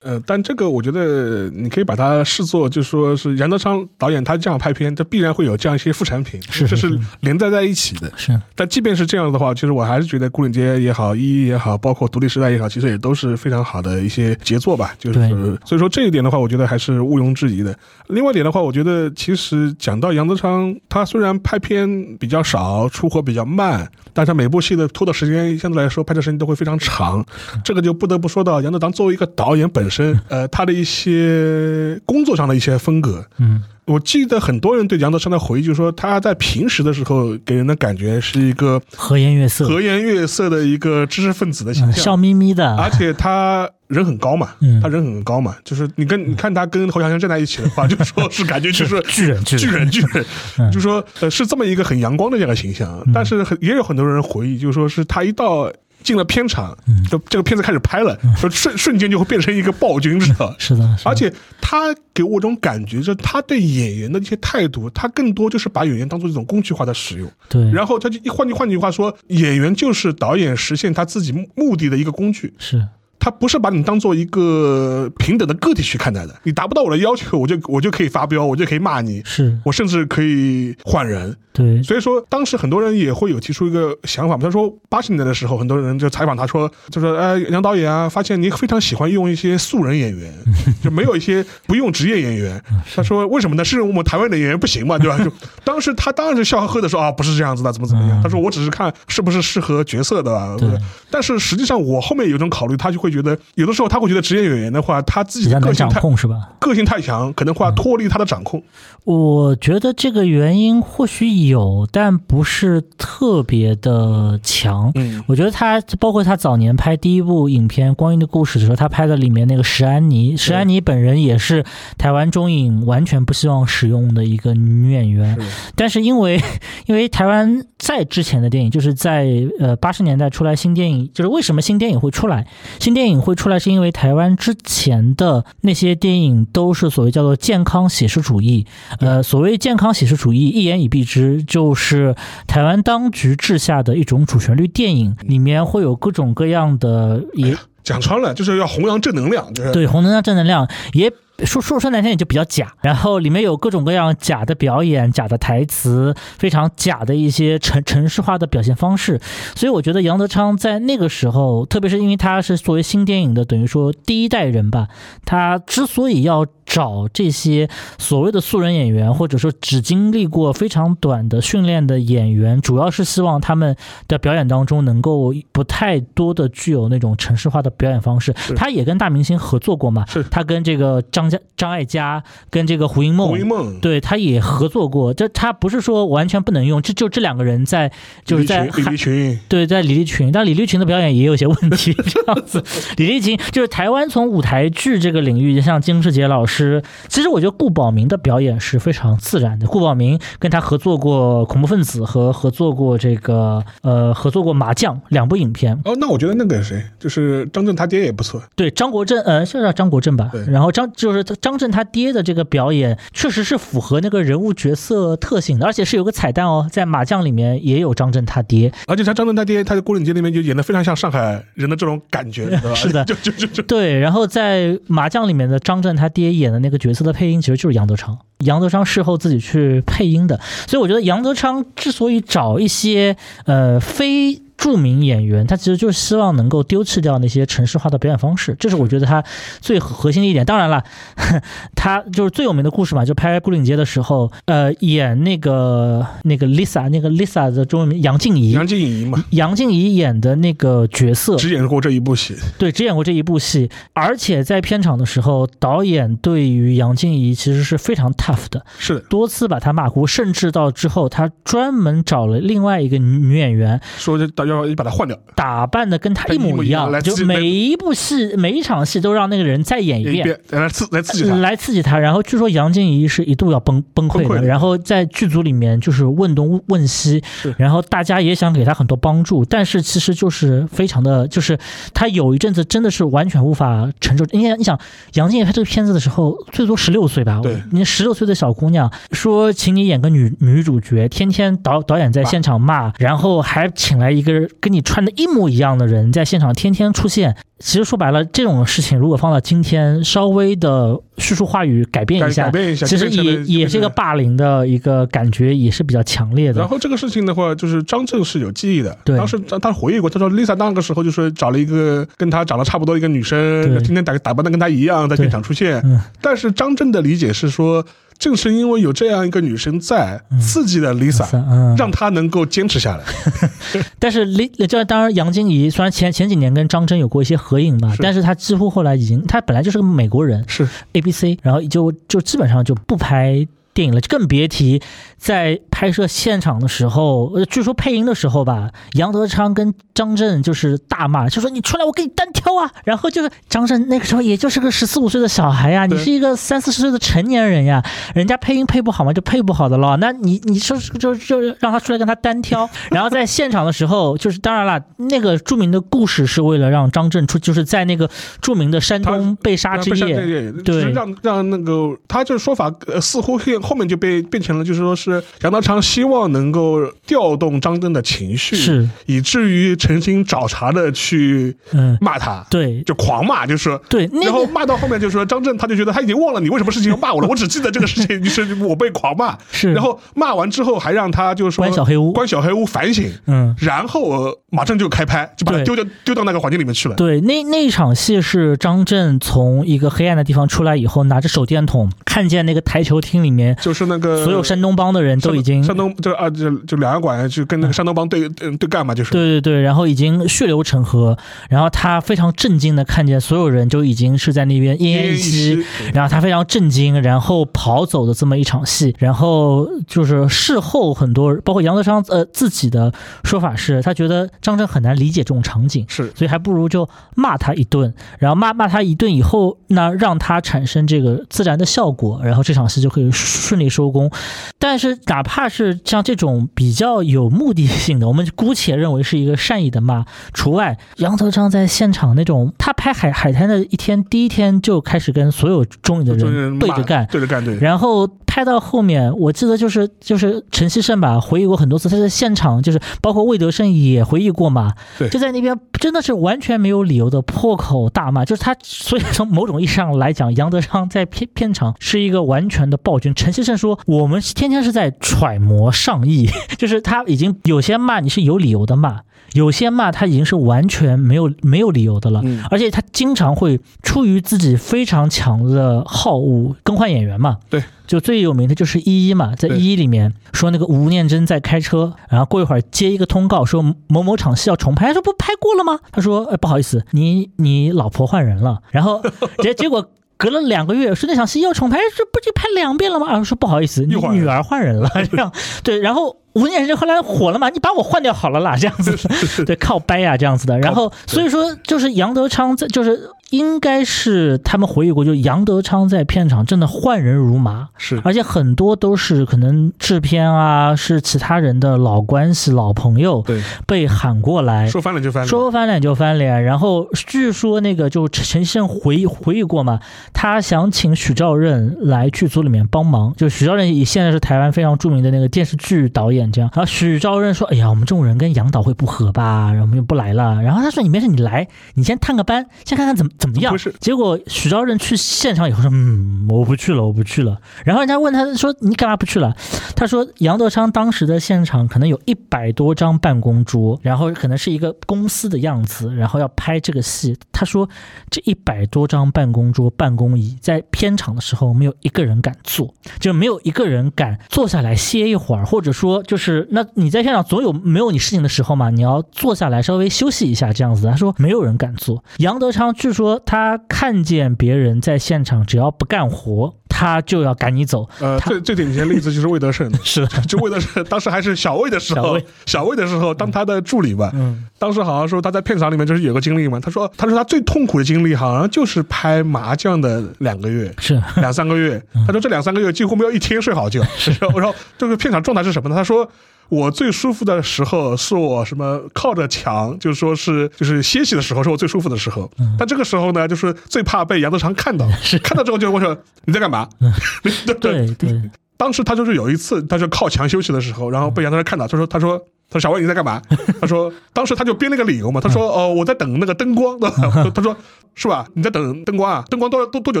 呃，但这个我觉得你可以把它视作，就说是杨德昌导演他这样拍片，他必然会有这样一些副产品，这是是是连带在一起的。是但即便是这样的话，其实我还是觉得《孤岭街》也好，《一一》也好，包括《独立时代》也好，其实也都是非常好的一些杰作吧。就是所以说这一点的话，我觉得还是毋庸置疑的。另外一点的话，我觉得其实讲到杨德昌，他虽然拍片比较少，出活比较慢，但是他每部戏的拖的时间相对来说拍摄时间都会非常长。这个就不得不说到杨德昌作为一个导演本身，呃，他的一些工作上的一些风格。嗯，我记得很多人对杨德昌的回忆，就是说他在平时的时候给人的感觉是一个和颜悦色，和颜悦色的一个知识分子的形嗯象，笑眯眯的，而且他人很高嘛，嗯。他人很高嘛，就是你跟你看他跟侯孝贤站在一起的话，就说是感觉就是巨人巨人。巨人巨人。嗯，就说呃是这么一个很阳光的这样的形象，但是很也有很多人回忆，就是说是他一到。进了片场，嗯就这个片子开始拍了，就瞬瞬间就会变成一个暴君？是的，是的而且他给我一种感觉，就是他对演员的一些态度，他更多就是把演员当做一种工具化的使用。对，然后他就换句换句话说，演员就是导演实现他自己目目的的一个工具。是他不是把你当做一个平等的个体去看待的，你达不到我的要求，我就我就可以发飙，我就可以骂你，是，我甚至可以换人。对，所以说，当时很多人也会有提出一个想法，他说八十年代的时候，很多人就采访他说，就说，哎，杨导演啊，发现你非常喜欢用一些素人演员，就没有一些不用职业演员。他说为什么呢？是我们台湾的演员不行嘛，对吧？就 当时他当然是笑呵呵的说啊，不是这样子的，怎么怎么样。嗯他说我只是看是不是适合角色的吧。对但是实际上我后面有一种考虑，他就会觉得有的时候他会觉得职业演员的话，他自己的个性太控是吧？个性太强，可能会脱离他的掌控。我觉得这个原因或许有，但不是特别的强。嗯我觉得他包括他早年拍第一部影片《光阴的故事》的时候，他拍的里面那个石安妮，石安妮本人也是台湾中影完全不希望使用的一个女演员。是但是因为 因为台湾在之前的电影，就是在呃八十年代出来新电影，就是为什么新电影会出来？新电影会出来是因为台湾之前的那些电影都是所谓叫做健康写实主义。呃，所谓健康写实主义，一言以蔽之，就是台湾当局制下的一种主旋律电影，里面会有各种各样的也讲穿了就是要弘扬正能量，就是对，弘扬、正能量也说说说难听点就比较假，然后里面有各种各样假的表演、假的台词，非常假的一些城城市化的表现方式。所以我觉得杨德昌在那个时候，特别是因为他是作为新电影的等于说第一代人吧，他之所以要找这些所谓的素人演员，或者说只经历过非常短的训练的演员，主要是希望他们的表演当中能够不太多的具有那种城市化的表演方式。他也跟大明星合作过嘛，是他跟这个张家张艾嘉，跟这个胡因梦胡因。梦，对，他也合作过，这他不是说完全不能用，这就这两个人在就是在李立群，对，在李立群，但李立群的表演也有些问题，这样子。李立群就是台湾从舞台剧这个领域，像金世杰老师，其实我觉得顾宝明的表演是非常自然的。顾宝明跟他合作过《恐怖分子》和合作过这个呃合作过《麻将》两部影片，哦，那我觉得那个谁，就是张震他爹也不错，对张国正，呃，是叫张国正吧对？然后张就是就是张震他爹的这个表演，确实是符合那个人物角色特性的，而且是有个彩蛋哦，在麻将里面也有张震他爹。而且他张震他爹，他在《孤岭街》那边就演的非常像上海人的这种感觉，对吧？是的就就就就对，然后在麻将里面的张震他爹演的那个角色的配音，其实就是杨德昌。杨德昌事后自己去配音的，所以我觉得杨德昌之所以找一些呃非著名演员，他其实就是希望能够丢弃掉那些城市化的表演方式，这是我觉得他最核心的一点。当然了，他就是最有名的故事嘛，就拍《孤岭街》的时候，呃，演那个那个 Lisa，那个 Lisa 的中文名杨静怡，杨静怡嘛，杨静怡演的那个角色，只演过这一部戏，对，只演过这一部戏，而且在片场的时候，导演对于杨静怡其实是非常 tough 的，是。的，多次把她骂哭，甚至到之后，他专门找了另外一个女女演员，说就要要把它换掉，打扮的跟他一模一样，就每一部戏、每一场戏都让那个人再演一遍。来刺来刺激他，来刺激他，然后据说杨静怡是一度要崩崩溃的，然后在剧组里面就是问东问西，然后大家也想给他很多帮助，但是其实就是非常的，就是他有一阵子真的是完全无法承受。你想，你想杨静怡拍这个片子的时候，最多十六岁吧，对你十六岁的小姑娘说，请你演个女女主角，天天导导演在现场骂，然后还请来一个跟你穿的一模一样的人在现场天天出现。其实说白了，这种事情如果放到今天，稍微的叙述话语改变一下，改改变一下其实也也是一个霸凌的一个感觉，也是比较强烈的。然后这个事情的话，就是张震是有记忆的。对当时他他回忆过，他说 Lisa 那个时候就是找了一个跟他长得差不多一个女生对，今天打打扮的跟他一样，在现场出现。嗯但是张震的理解是说，正是因为有这样一个女生在，刺激了 Lisa，、嗯，让她能够坚持下来。但是 Li 这当然杨静怡虽然前前几年跟张真有过一些合影吧，是但是她几乎后来已经，她本来就是个美国人是，A B C，然后就就基本上就不拍。电影了，更别提在拍摄现场的时候，呃，据说配音的时候吧，杨德昌跟张震就是大骂，就说你出来我给你单挑啊。然后就是张震那个时候也就是个十四五岁的小孩呀，你是一个三四十岁的成年人呀，人家配音配不好嘛就配不好的了，那你你说就就 让他出来跟他单挑，然后在现场的时候，就是当然了，那个著名的故事是为了让张震出，就是在那个著名的山东被杀之夜，夜，对。就是让让那个他这个说法，呃，似乎后后面就被变成了，就是说是杨德昌希望能够调动张震的情绪，是，以至于诚心找茬的去嗯，骂他，对就狂骂，就是。对，那个然后骂到后面就说张震他就觉得他已经忘了你为什么事情要骂我了，我只记得这个事情就是我被狂骂，是，然后骂完之后还让他就是说关小黑屋关小黑屋反省，嗯。然后呃马上就开拍，就把他丢掉丢到那个环境里面去了。对，那那场戏是张震从一个黑暗的地方出来以后，拿着手电筒看见那个台球厅里面就是那个所有山东帮的人都已经山东就啊就就两岸馆就跟那个山东帮对嗯对干嘛，就是。对对对，然后已经血流成河，然后他非常震惊的看见所有人就已经是在那边奄奄一息，然后他非常震惊，然后跑走的这么一场戏，然后就是事后很多，包括杨德昌呃自己的说法是，他觉得张震很难理解这种场景，是。所以还不如就骂他一顿，然后骂骂他一顿以后，那让他产生这个自然的效果，然后这场戏就可以顺利收工。但是哪怕是像这种比较有目的性的，我们姑且认为是一个善意的骂除外。杨德昌在现场那种，他拍海海滩的一天，第一天就开始跟所有中影的人对着干，对着干对。然后拍到后面，我记得就是就是陈锡胜吧回忆过很多次，他在现场就是包括魏德胜也回忆过嘛，对就在那边真的是完全没有理由的破口大骂，就是他，所以从某种意义上来讲，杨德昌在片片场是一个完全的暴君。陈锡胜说，我们天天是在揣摩上意，就是他已经有些骂你是有理由的骂。有些骂他已经是完全没有没有理由的了，嗯而且他经常会出于自己非常强的好恶更换演员嘛。对，就最有名的就是一一嘛，在对一一里面说那个吴念真在开车，然后过一会儿接一个通告说某某场戏要重拍，他说不拍过了吗？他说哎不好意思，你你老婆换人了，然后 结结果。隔了两个月，说那场戏要重拍，这不就拍两遍了吗？啊，说不好意思，你女儿换人了，这样。对，然后吴念真后来火了嘛，你把我换掉好了啦，这样子，对，靠掰啊这样子的。然后所以说就是杨德昌在就是应该是他们回忆过，就杨德昌在片场真的换人如麻，是而且很多都是可能制片啊，是其他人的老关系、老朋友对，被喊过来，说翻脸就翻脸，说翻脸就翻脸。然后据说那个就陈胜回忆回忆过嘛，他想请许兆任来剧组里面帮忙。就许兆任也现在是台湾非常著名的那个电视剧导演，这样。然后许兆任说：“哎呀，我们这种人跟杨导会不合吧，然后我们就不来了。”然后他说：“你没事，你来，你先探个班，先看看怎么怎么样。不是”结果许昭任去现场以后说：“嗯，我不去了，我不去了。”然后人家问他说：“你干嘛不去了？”他说：“杨德昌当时的现场可能有一百多张办公桌，然后可能是一个公司的样子，然后要拍这个戏。他说这一百多张办公桌、办公椅，在片场的时候没有一个人敢坐，就没有一个人敢坐下来歇一会儿，或者说就是那你在现场总有没有你事情的时候嘛，你要坐下来稍微休息一下这样子。他说没有人敢坐。杨德昌据说他看见别人在现场只要不干活，他就要赶你走。呃，最最典型的例子就是魏德胜，是的，就魏德胜当时还是小魏的时候小魏，小魏的时候当他的助理吧，嗯，当时好像说他在片场里面就是有个经历嘛，他说他说他最痛苦的经历好像就是拍麻将的两个月。是 两三个月，他说这两三个月几乎没有一天睡好觉。然后，然后这个片场状态是什么呢？他说我最舒服的时候是我什么靠着墙，就是说是就是歇息的时候是我最舒服的时候。但这个时候呢，就是最怕被杨德昌看到，看到之后就问说 你在干嘛？对对对，当时他就是有一次，他就靠墙休息的时候，然后被杨德昌看到，他说他说。他说：“小魏，你在干嘛？”他说：“当时他就编了个理由嘛。他说：‘哦，我在等那个灯光。’？他说：‘是吧？你在等灯光啊？灯光多多多久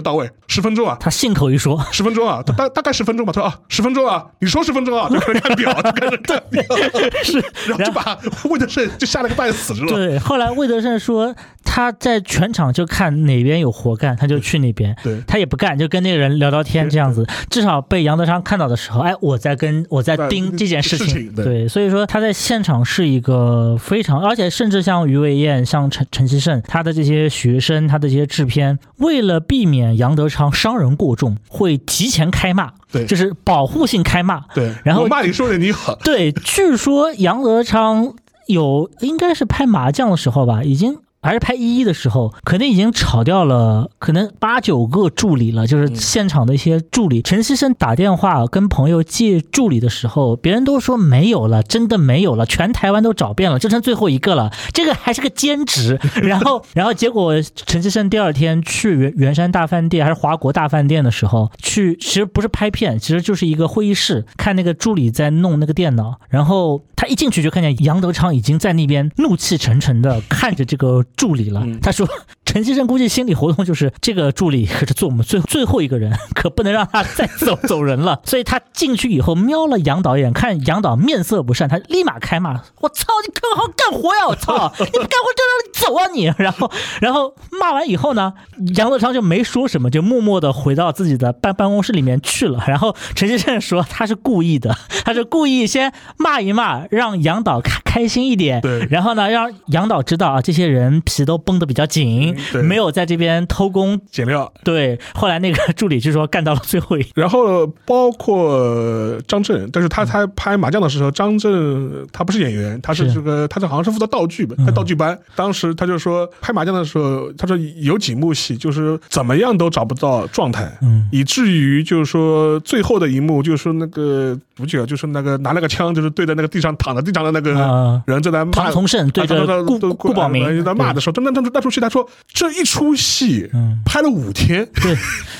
到位？十分钟啊？他信口一说，十分钟啊？大大大概十分钟吧。’他说：‘啊，十分钟啊？你说十分钟啊？’就开始看表，就开始看表，是，然后就把魏德胜就吓了个半死，知道吗？对，后来魏德胜说他在全场就看哪边有活干，他就去那边。对他也不干，就跟那个人聊聊天这样子。至少被杨德昌看到的时候，哎，我在跟我在盯这件事情。事情对对，所以说他在现场是一个非常，而且甚至像于伟燕、像陈陈其胜，他的这些学生，他的这些制片，为了避免杨德昌伤人过重，会提前开骂，对就是保护性开骂。对，然后我骂你说的你好，对，据说杨德昌有应该是拍麻将的时候吧，已经。还是拍一一的时候，可能已经炒掉了可能八九个助理了，就是现场的一些助理。陈锡生打电话跟朋友借助理的时候，别人都说没有了，真的没有了，全台湾都找遍了，就剩最后一个了。这个还是个兼职。然后，然后结果陈锡生第二天去圆圆山大饭店还是华国大饭店的时候，去其实不是拍片，其实就是一个会议室，看那个助理在弄那个电脑。然后他一进去就看见杨德昌已经在那边怒气沉沉的看着这个助理了。他说：“陈先生估计心理活动就是这个助理可是做我们最最后一个人，可不能让他再走走人了。”所以他进去以后瞄了杨导演，看杨导面色不善，他立马开骂：“我操，你干好干活呀！我操，你不干活就让你走啊你！”然后，然后骂完以后呢，杨德昌就没说什么，就默默的回到自己的办办公室里面去了。然后陈先生说他是故意的，他是故意先骂一骂，让杨导开开心一点，对然后呢，让杨导知道啊，这些人皮都绷得比较紧，对没有在这边偷工。减料。对，后来那个助理就说干到了最后一，然后包括张震，但是他他拍麻将的时候，张震他不是演员，他是是这个他是好像是负责道具的，嗯在道具班。当时他就说拍麻将的时候，他说有几幕戏就是怎么样都找不到状态，嗯以至于就是说最后的一幕就是说那个主角就是那个拿了个枪，就是对着那个地上躺在地上的那个啊人在那骂。唐从胜对着顾顾宝明呃在骂的时候，真的那那出戏，他说这一出戏嗯。拍了五天，对，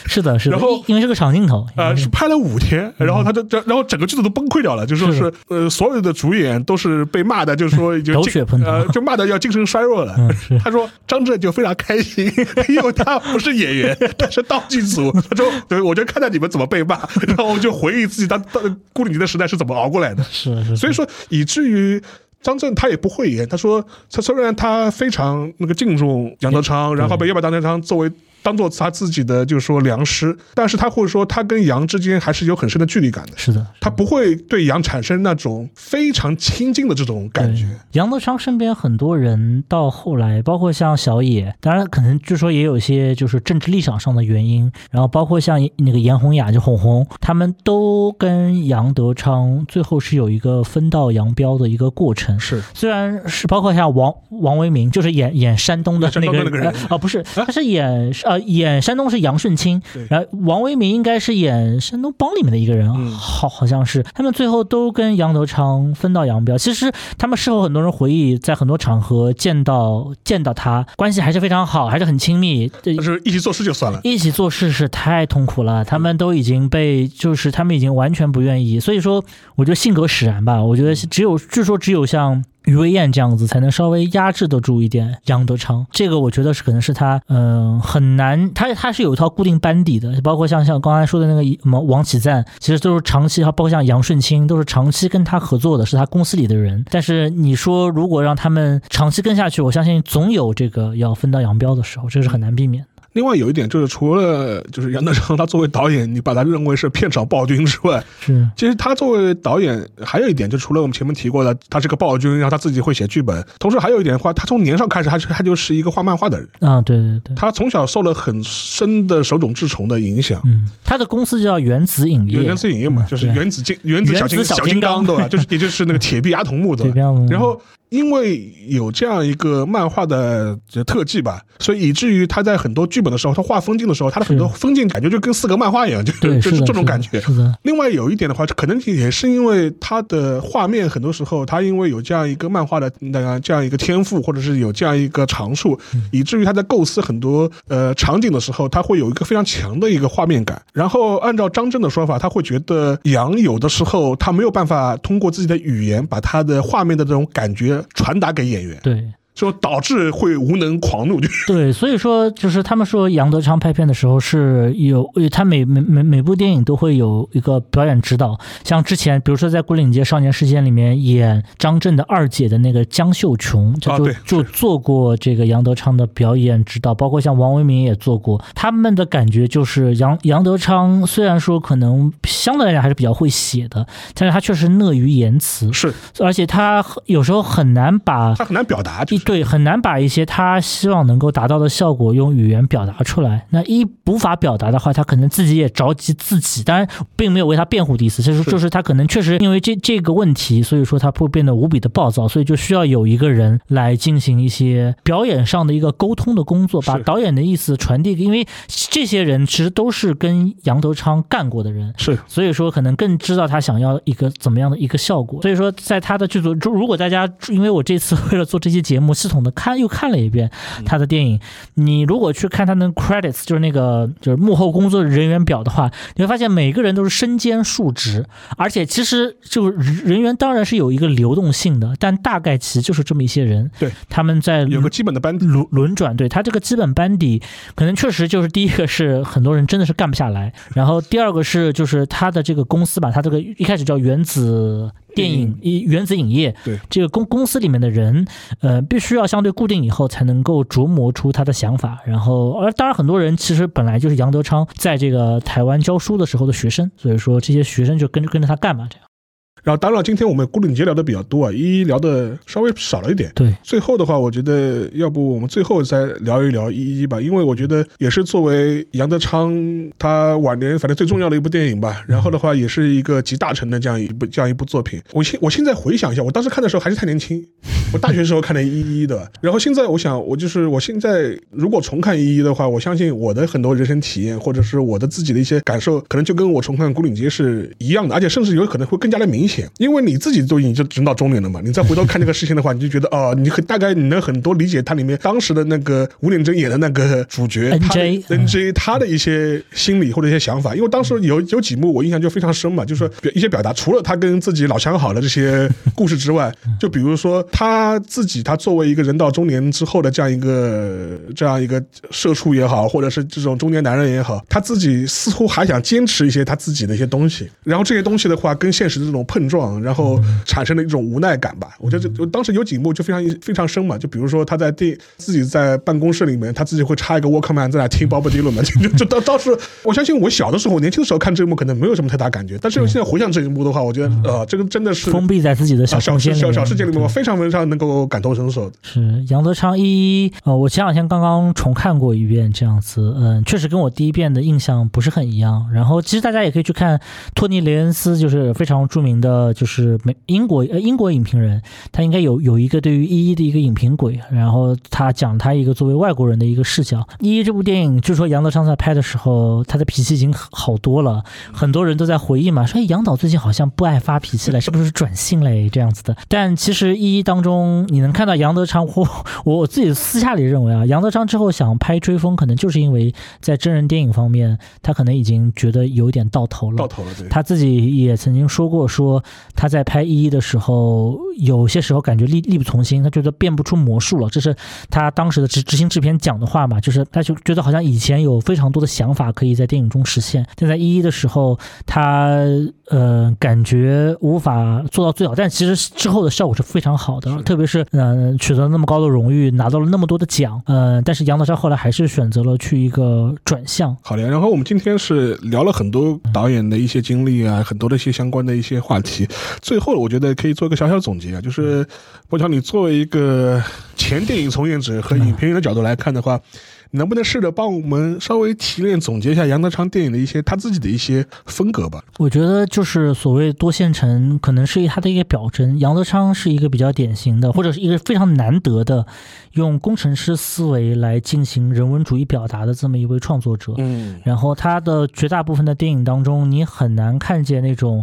是的，是的，然后因因为是个长镜头，呃，是。拍了五天，然后他就这，然后整个剧组都崩溃掉了，就说嗯是是呃，所有的主演都是被骂的，就是说就精狗血喷头。呃，就骂的要精神衰弱了。他说张震就非常开心，因为他不是演员，他是道具组。他说，对，我就看到你们怎么被骂，然后我就回忆自己当当孤零零的时代是怎么熬过来的。是是，所以说，以至于张震他也不会演。他说，他虽然他非常那个敬重杨德昌，然后被要把杨德昌作为当做他自己的就是说良师，但是他会说他跟杨之间还是有很深的距离感的，是的，他不会对杨产生那种非常亲近的这种感觉。杨德昌身边很多人到后来，包括像小野，当然可能据说也有一些就是政治立场上的原因，然后包括像那个严宏雅就红红，他们都跟杨德昌最后是有一个分道扬镳的一个过程。是虽然是包括像王王维明，就是演演山东的山那个那个人呃啊，不是，他是演呃演山东是杨顺清，然后王维民应该是演山东帮里面的一个人，嗯好好像是他们最后都跟杨德昌分道扬镳。其实他们事后很多人回忆，在很多场合见到见到他，关系还是非常好，还是很亲密。这但是一起做事就算了。一起做事是太痛苦了，他们都已经被，就是他们已经完全不愿意，所以说，我觉得性格使然吧，我觉得只有，据说只有像于薇燕这样子，才能稍微压制得住一点杨德昌，这个我觉得是可能是他，嗯、很难，他他是有一套固定班底的，包括像像刚才说的那个什么王启赞，其实都是长期，包括像杨顺清，都是长期跟他合作的，是他公司里的人，但是你说如果让他们长期跟下去，我相信总有这个要分道扬镳的时候，这个是很难避免的。另外有一点就是，除了就是杨德昌他作为导演，你把他认为是片场暴君之外，是，其实他作为导演还有一点，就除了我们前面提过的，他是个暴君，然后他自己会写剧本，同时还有一点的话，他从年少开始，他就他就是一个画漫画的人，啊，对对对。他从小受了很深的手冢治虫的影响。嗯，他的公司叫原子影业，原子影业嘛，就是原子金原子小金小小金金刚刚。对吧？就是也就是那个铁臂阿童木对吧？然后因为有这样一个漫画的这特技吧，所以以至于他在很多剧本的时候，他画风景的时候，他的很多风景感觉就跟四格漫画一样，就对，就是这种感觉。是的，另外有一点的话，可能也是因为他的画面很多时候，他因为有这样一个漫画的那个这样一个天赋，或者是有这样一个长处，以至于他在构思很多呃场景的时候，他会有一个非常强的一个画面感。然后按照张震的说法，他会觉得杨有的时候他没有办法通过自己的语言把他的画面的这种感觉传达给演员，对。就导致会无能狂怒。对，所以说就是他们说杨德昌拍片的时候是有，呃他每每每每部电影都会有一个表演指导，像之前比如说在《牯岭街少年事件》里面演张震的二姐的那个江秀琼，就就、啊就做过这个杨德昌的表演指导，包括像王维明也做过，他们的感觉就是杨杨德昌虽然说可能相对来讲还是比较会写的，但是他确实乐于言辞，是而且他有时候很难把他很难表达，就是对，很难把一些他希望能够达到的效果用语言表达出来。那一无法表达的话，他可能自己也着急自己，当然并没有为他辩护的意思，就是是就是他可能确实因为这这个问题，所以说他会变得无比的暴躁，所以就需要有一个人来进行一些表演上的一个沟通的工作，把导演的意思传递给，因为这些人其实都是跟杨德昌干过的人，是所以说可能更知道他想要一个怎么样的一个效果。所以说，在他的剧组，如果大家因为我这次 为了做这期节目，系统的看又看了一遍他的电影，你如果去看他的 credits，就是那个就是幕后工作人员表的话，你会发现每个人都是身兼数职，而且其实就人员当然是有一个流动性的，但大概其就是这么一些人，对，他们在有个基本的班底。轮轮转，对他这个基本班底，可能确实就是第一个是很多人真的是干不下来，然后第二个是就是他的这个公司吧，他这个一开始叫原子。电影一原子影业，对这个公公司里面的人，呃，必须要相对固定以后，才能够琢磨出他的想法。然后，而当然很多人其实本来就是杨德昌在这个台湾教书的时候的学生，所以说这些学生就跟着跟着他干嘛，这样。然后当然，今天我们古岭街聊的比较多啊，一一聊的稍微少了一点。对，最后的话，我觉得要不我们最后再聊一聊一一吧，因为我觉得也是作为杨德昌他晚年反正最重要的一部电影吧。然后的话，也是一个集大成的这样一部这样一部作品。我现我现在回想一下，我当时看的时候还是太年轻，我大学时候看的一一的。然后现在我想，我就是我现在如果重看一一的话，我相信我的很多人生体验或者是我的自己的一些感受，可能就跟我重看古岭街是一样的，而且甚至有可能会更加的明显，因为你自己都已经就人到中年了嘛，你再回头看这个事情的话，你就觉得哦，你很大概你能很多理解它里面当时的那个吴念真演的那个主角 NJ 他的 NJ 他的一些心理或者一些想法，因为当时有有几幕我印象就非常深嘛，就是说表一些表达，除了他跟自己老相好的这些故事之外，就比如说他自己，他作为一个人到中年之后的这样一个这样一个社畜也好，或者是这种中年男人也好，他自己似乎还想坚持一些他自己的一些东西，然后这些东西的话跟现实的这种碰碰撞，然后产生了一种无奈感吧。我觉得这我当时有几幕就非常非常深嘛，就比如说他在电自己在办公室里面，他自己会插一个 Walkman 在那听 Bob Dylan 嘛，就就就当当时我相信我小的时候年轻的时候看这一幕可能没有什么太大感觉，但是现在回想这一幕的话，我觉得呃这个真的是封闭在自己的小啊小小小世界里面，我非常非常能够感同身受。是杨德昌一一，呃，我前两天刚刚重看过一遍，这样子，嗯，确实跟我第一遍的印象不是很一样。然后其实大家也可以去看托尼·雷恩斯，就是非常著名的，就是美英国呃英国影评人，他应该有有一个对于一一的一个影评轨，然后他讲他一个作为外国人的一个视角。一一这部电影，据说杨德昌在拍的时候，他的脾气已经好多了，很多人都在回忆嘛，说哎杨导最近好像不爱发脾气了，是不是转性嘞这样子的？但其实一一当中，你能看到杨德昌，我我自己私下里认为啊，杨德昌之后想拍追风，可能就是因为在真人电影方面，他可能已经觉得有点到头了。到头了，对，他自己也曾经说过，说他在拍一一的时候，有些时候感觉力力不从心，他觉得变不出魔术了。这是他当时的执执行制片讲的话嘛，就是他就觉得好像以前有非常多的想法可以在电影中实现，但在一一的时候，他呃感觉无法做到最好，但其实之后的效果是非常好的，特别是呃取得了那么高的荣誉，拿到了那么多的奖，呃，但是杨德昌后来还是选择了去一个转向，好的，然后我们今天是聊了很多导演的一些经历啊，很多的一些相关的一些话题。最后，我觉得可以做一个小小总结啊，就是我想，你作为一个前电影从业者和影评人的角度来看的话，能不能试着帮我们稍微提炼总结一下杨德昌电影的一些他自己的一些风格吧？我觉得就是所谓多线程，可能是他的一个表征。杨德昌是一个比较典型的，或者是一个非常难得的，用工程师思维来进行人文主义表达的这么一位创作者。嗯，然后他的绝大部分的电影当中，你很难看见那种，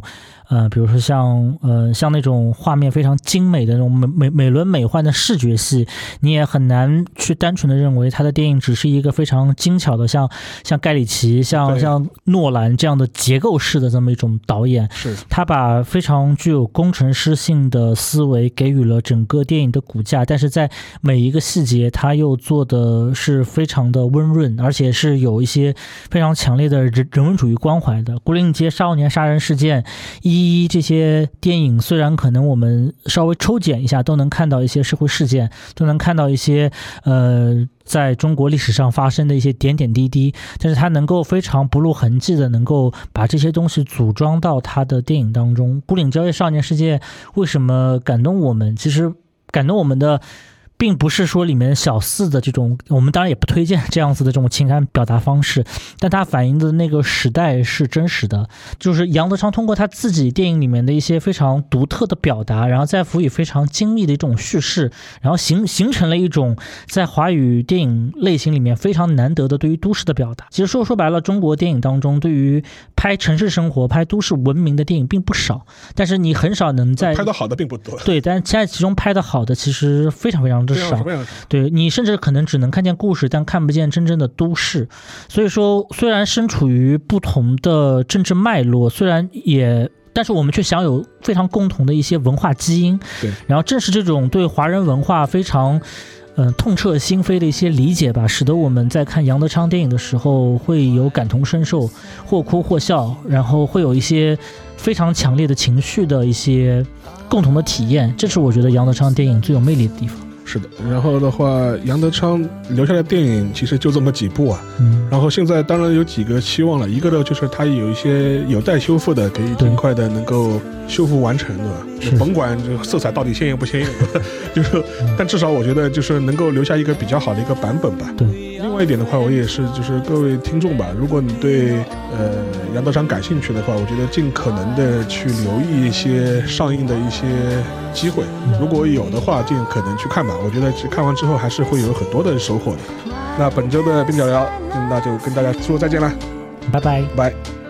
呃，比如说像呃像那种画面非常精美的那种美美美轮美奂的视觉系，你也很难去单纯的认为他的电影只是一个非常精巧的，像像盖里奇、像像诺兰这样的结构式的这么一种导演。是他把非常具有工程师性的思维给予了整个电影的骨架，但是在每一个细节，他又做的是非常的温润，而且是有一些非常强烈的人人文主义关怀的。《牯岭街少年杀人事件》一一一这些电影，虽然可能我们稍微抽检一下，都能看到一些社会事件，都能看到一些呃。在中国历史上发生的一些点点滴滴，但是他能够非常不露痕迹的，能够把这些东西组装到他的电影当中。《孤岭交易少年事件》为什么感动我们？其实感动我们的。并不是说里面小四的这种，我们当然也不推荐 这样子的这种情感表达方式，但它反映的那个时代是真实的。就是杨德昌通过他自己电影里面的一些非常独特的表达，然后再辅以非常精密的一种叙事，然后形形成了一种在华语电影类型里面非常难得的对于都市的表达。其实说说白了，中国电影当中对于拍城市生活、拍都市文明的电影并不少，但是你很少能在拍的好的并不多，对，但是现在其中拍的好的其实非常非常常非。常少。对你甚至可能只能看见故事，但看不见真正的都市。所以说，虽然身处于不同的政治脉络，虽然也，但是我们却享有非常共同的一些文化基因。对，然后正是这种对华人文化非常。嗯，痛彻心扉的一些理解吧，使得我们在看杨德昌电影的时候会有感同身受，或哭或笑，然后会有一些非常强烈的情绪的一些共同的体验。这是我觉得杨德昌电影最有魅力的地方。是的，然后的话，杨德昌留下的电影其实就这么几部啊。嗯，然后现在当然有几个期望了，一个呢就是他有一些有待修复的，可以尽快的能够修复完成，对吧？是就甭管这个色彩到底鲜艳不鲜艳，就是，但至少我觉得就是能够留下一个比较好的一个版本吧。对。另外一点的话，我也是就是各位听众吧，如果你对呃杨德昌感兴趣的话，我觉得尽可能的去留意一些上映的一些机会，如果有的话，尽可能去看吧。我觉得去看完之后还是会有很多的收获的。那本周的边角聊，那就跟大家说再见啦，拜拜。拜。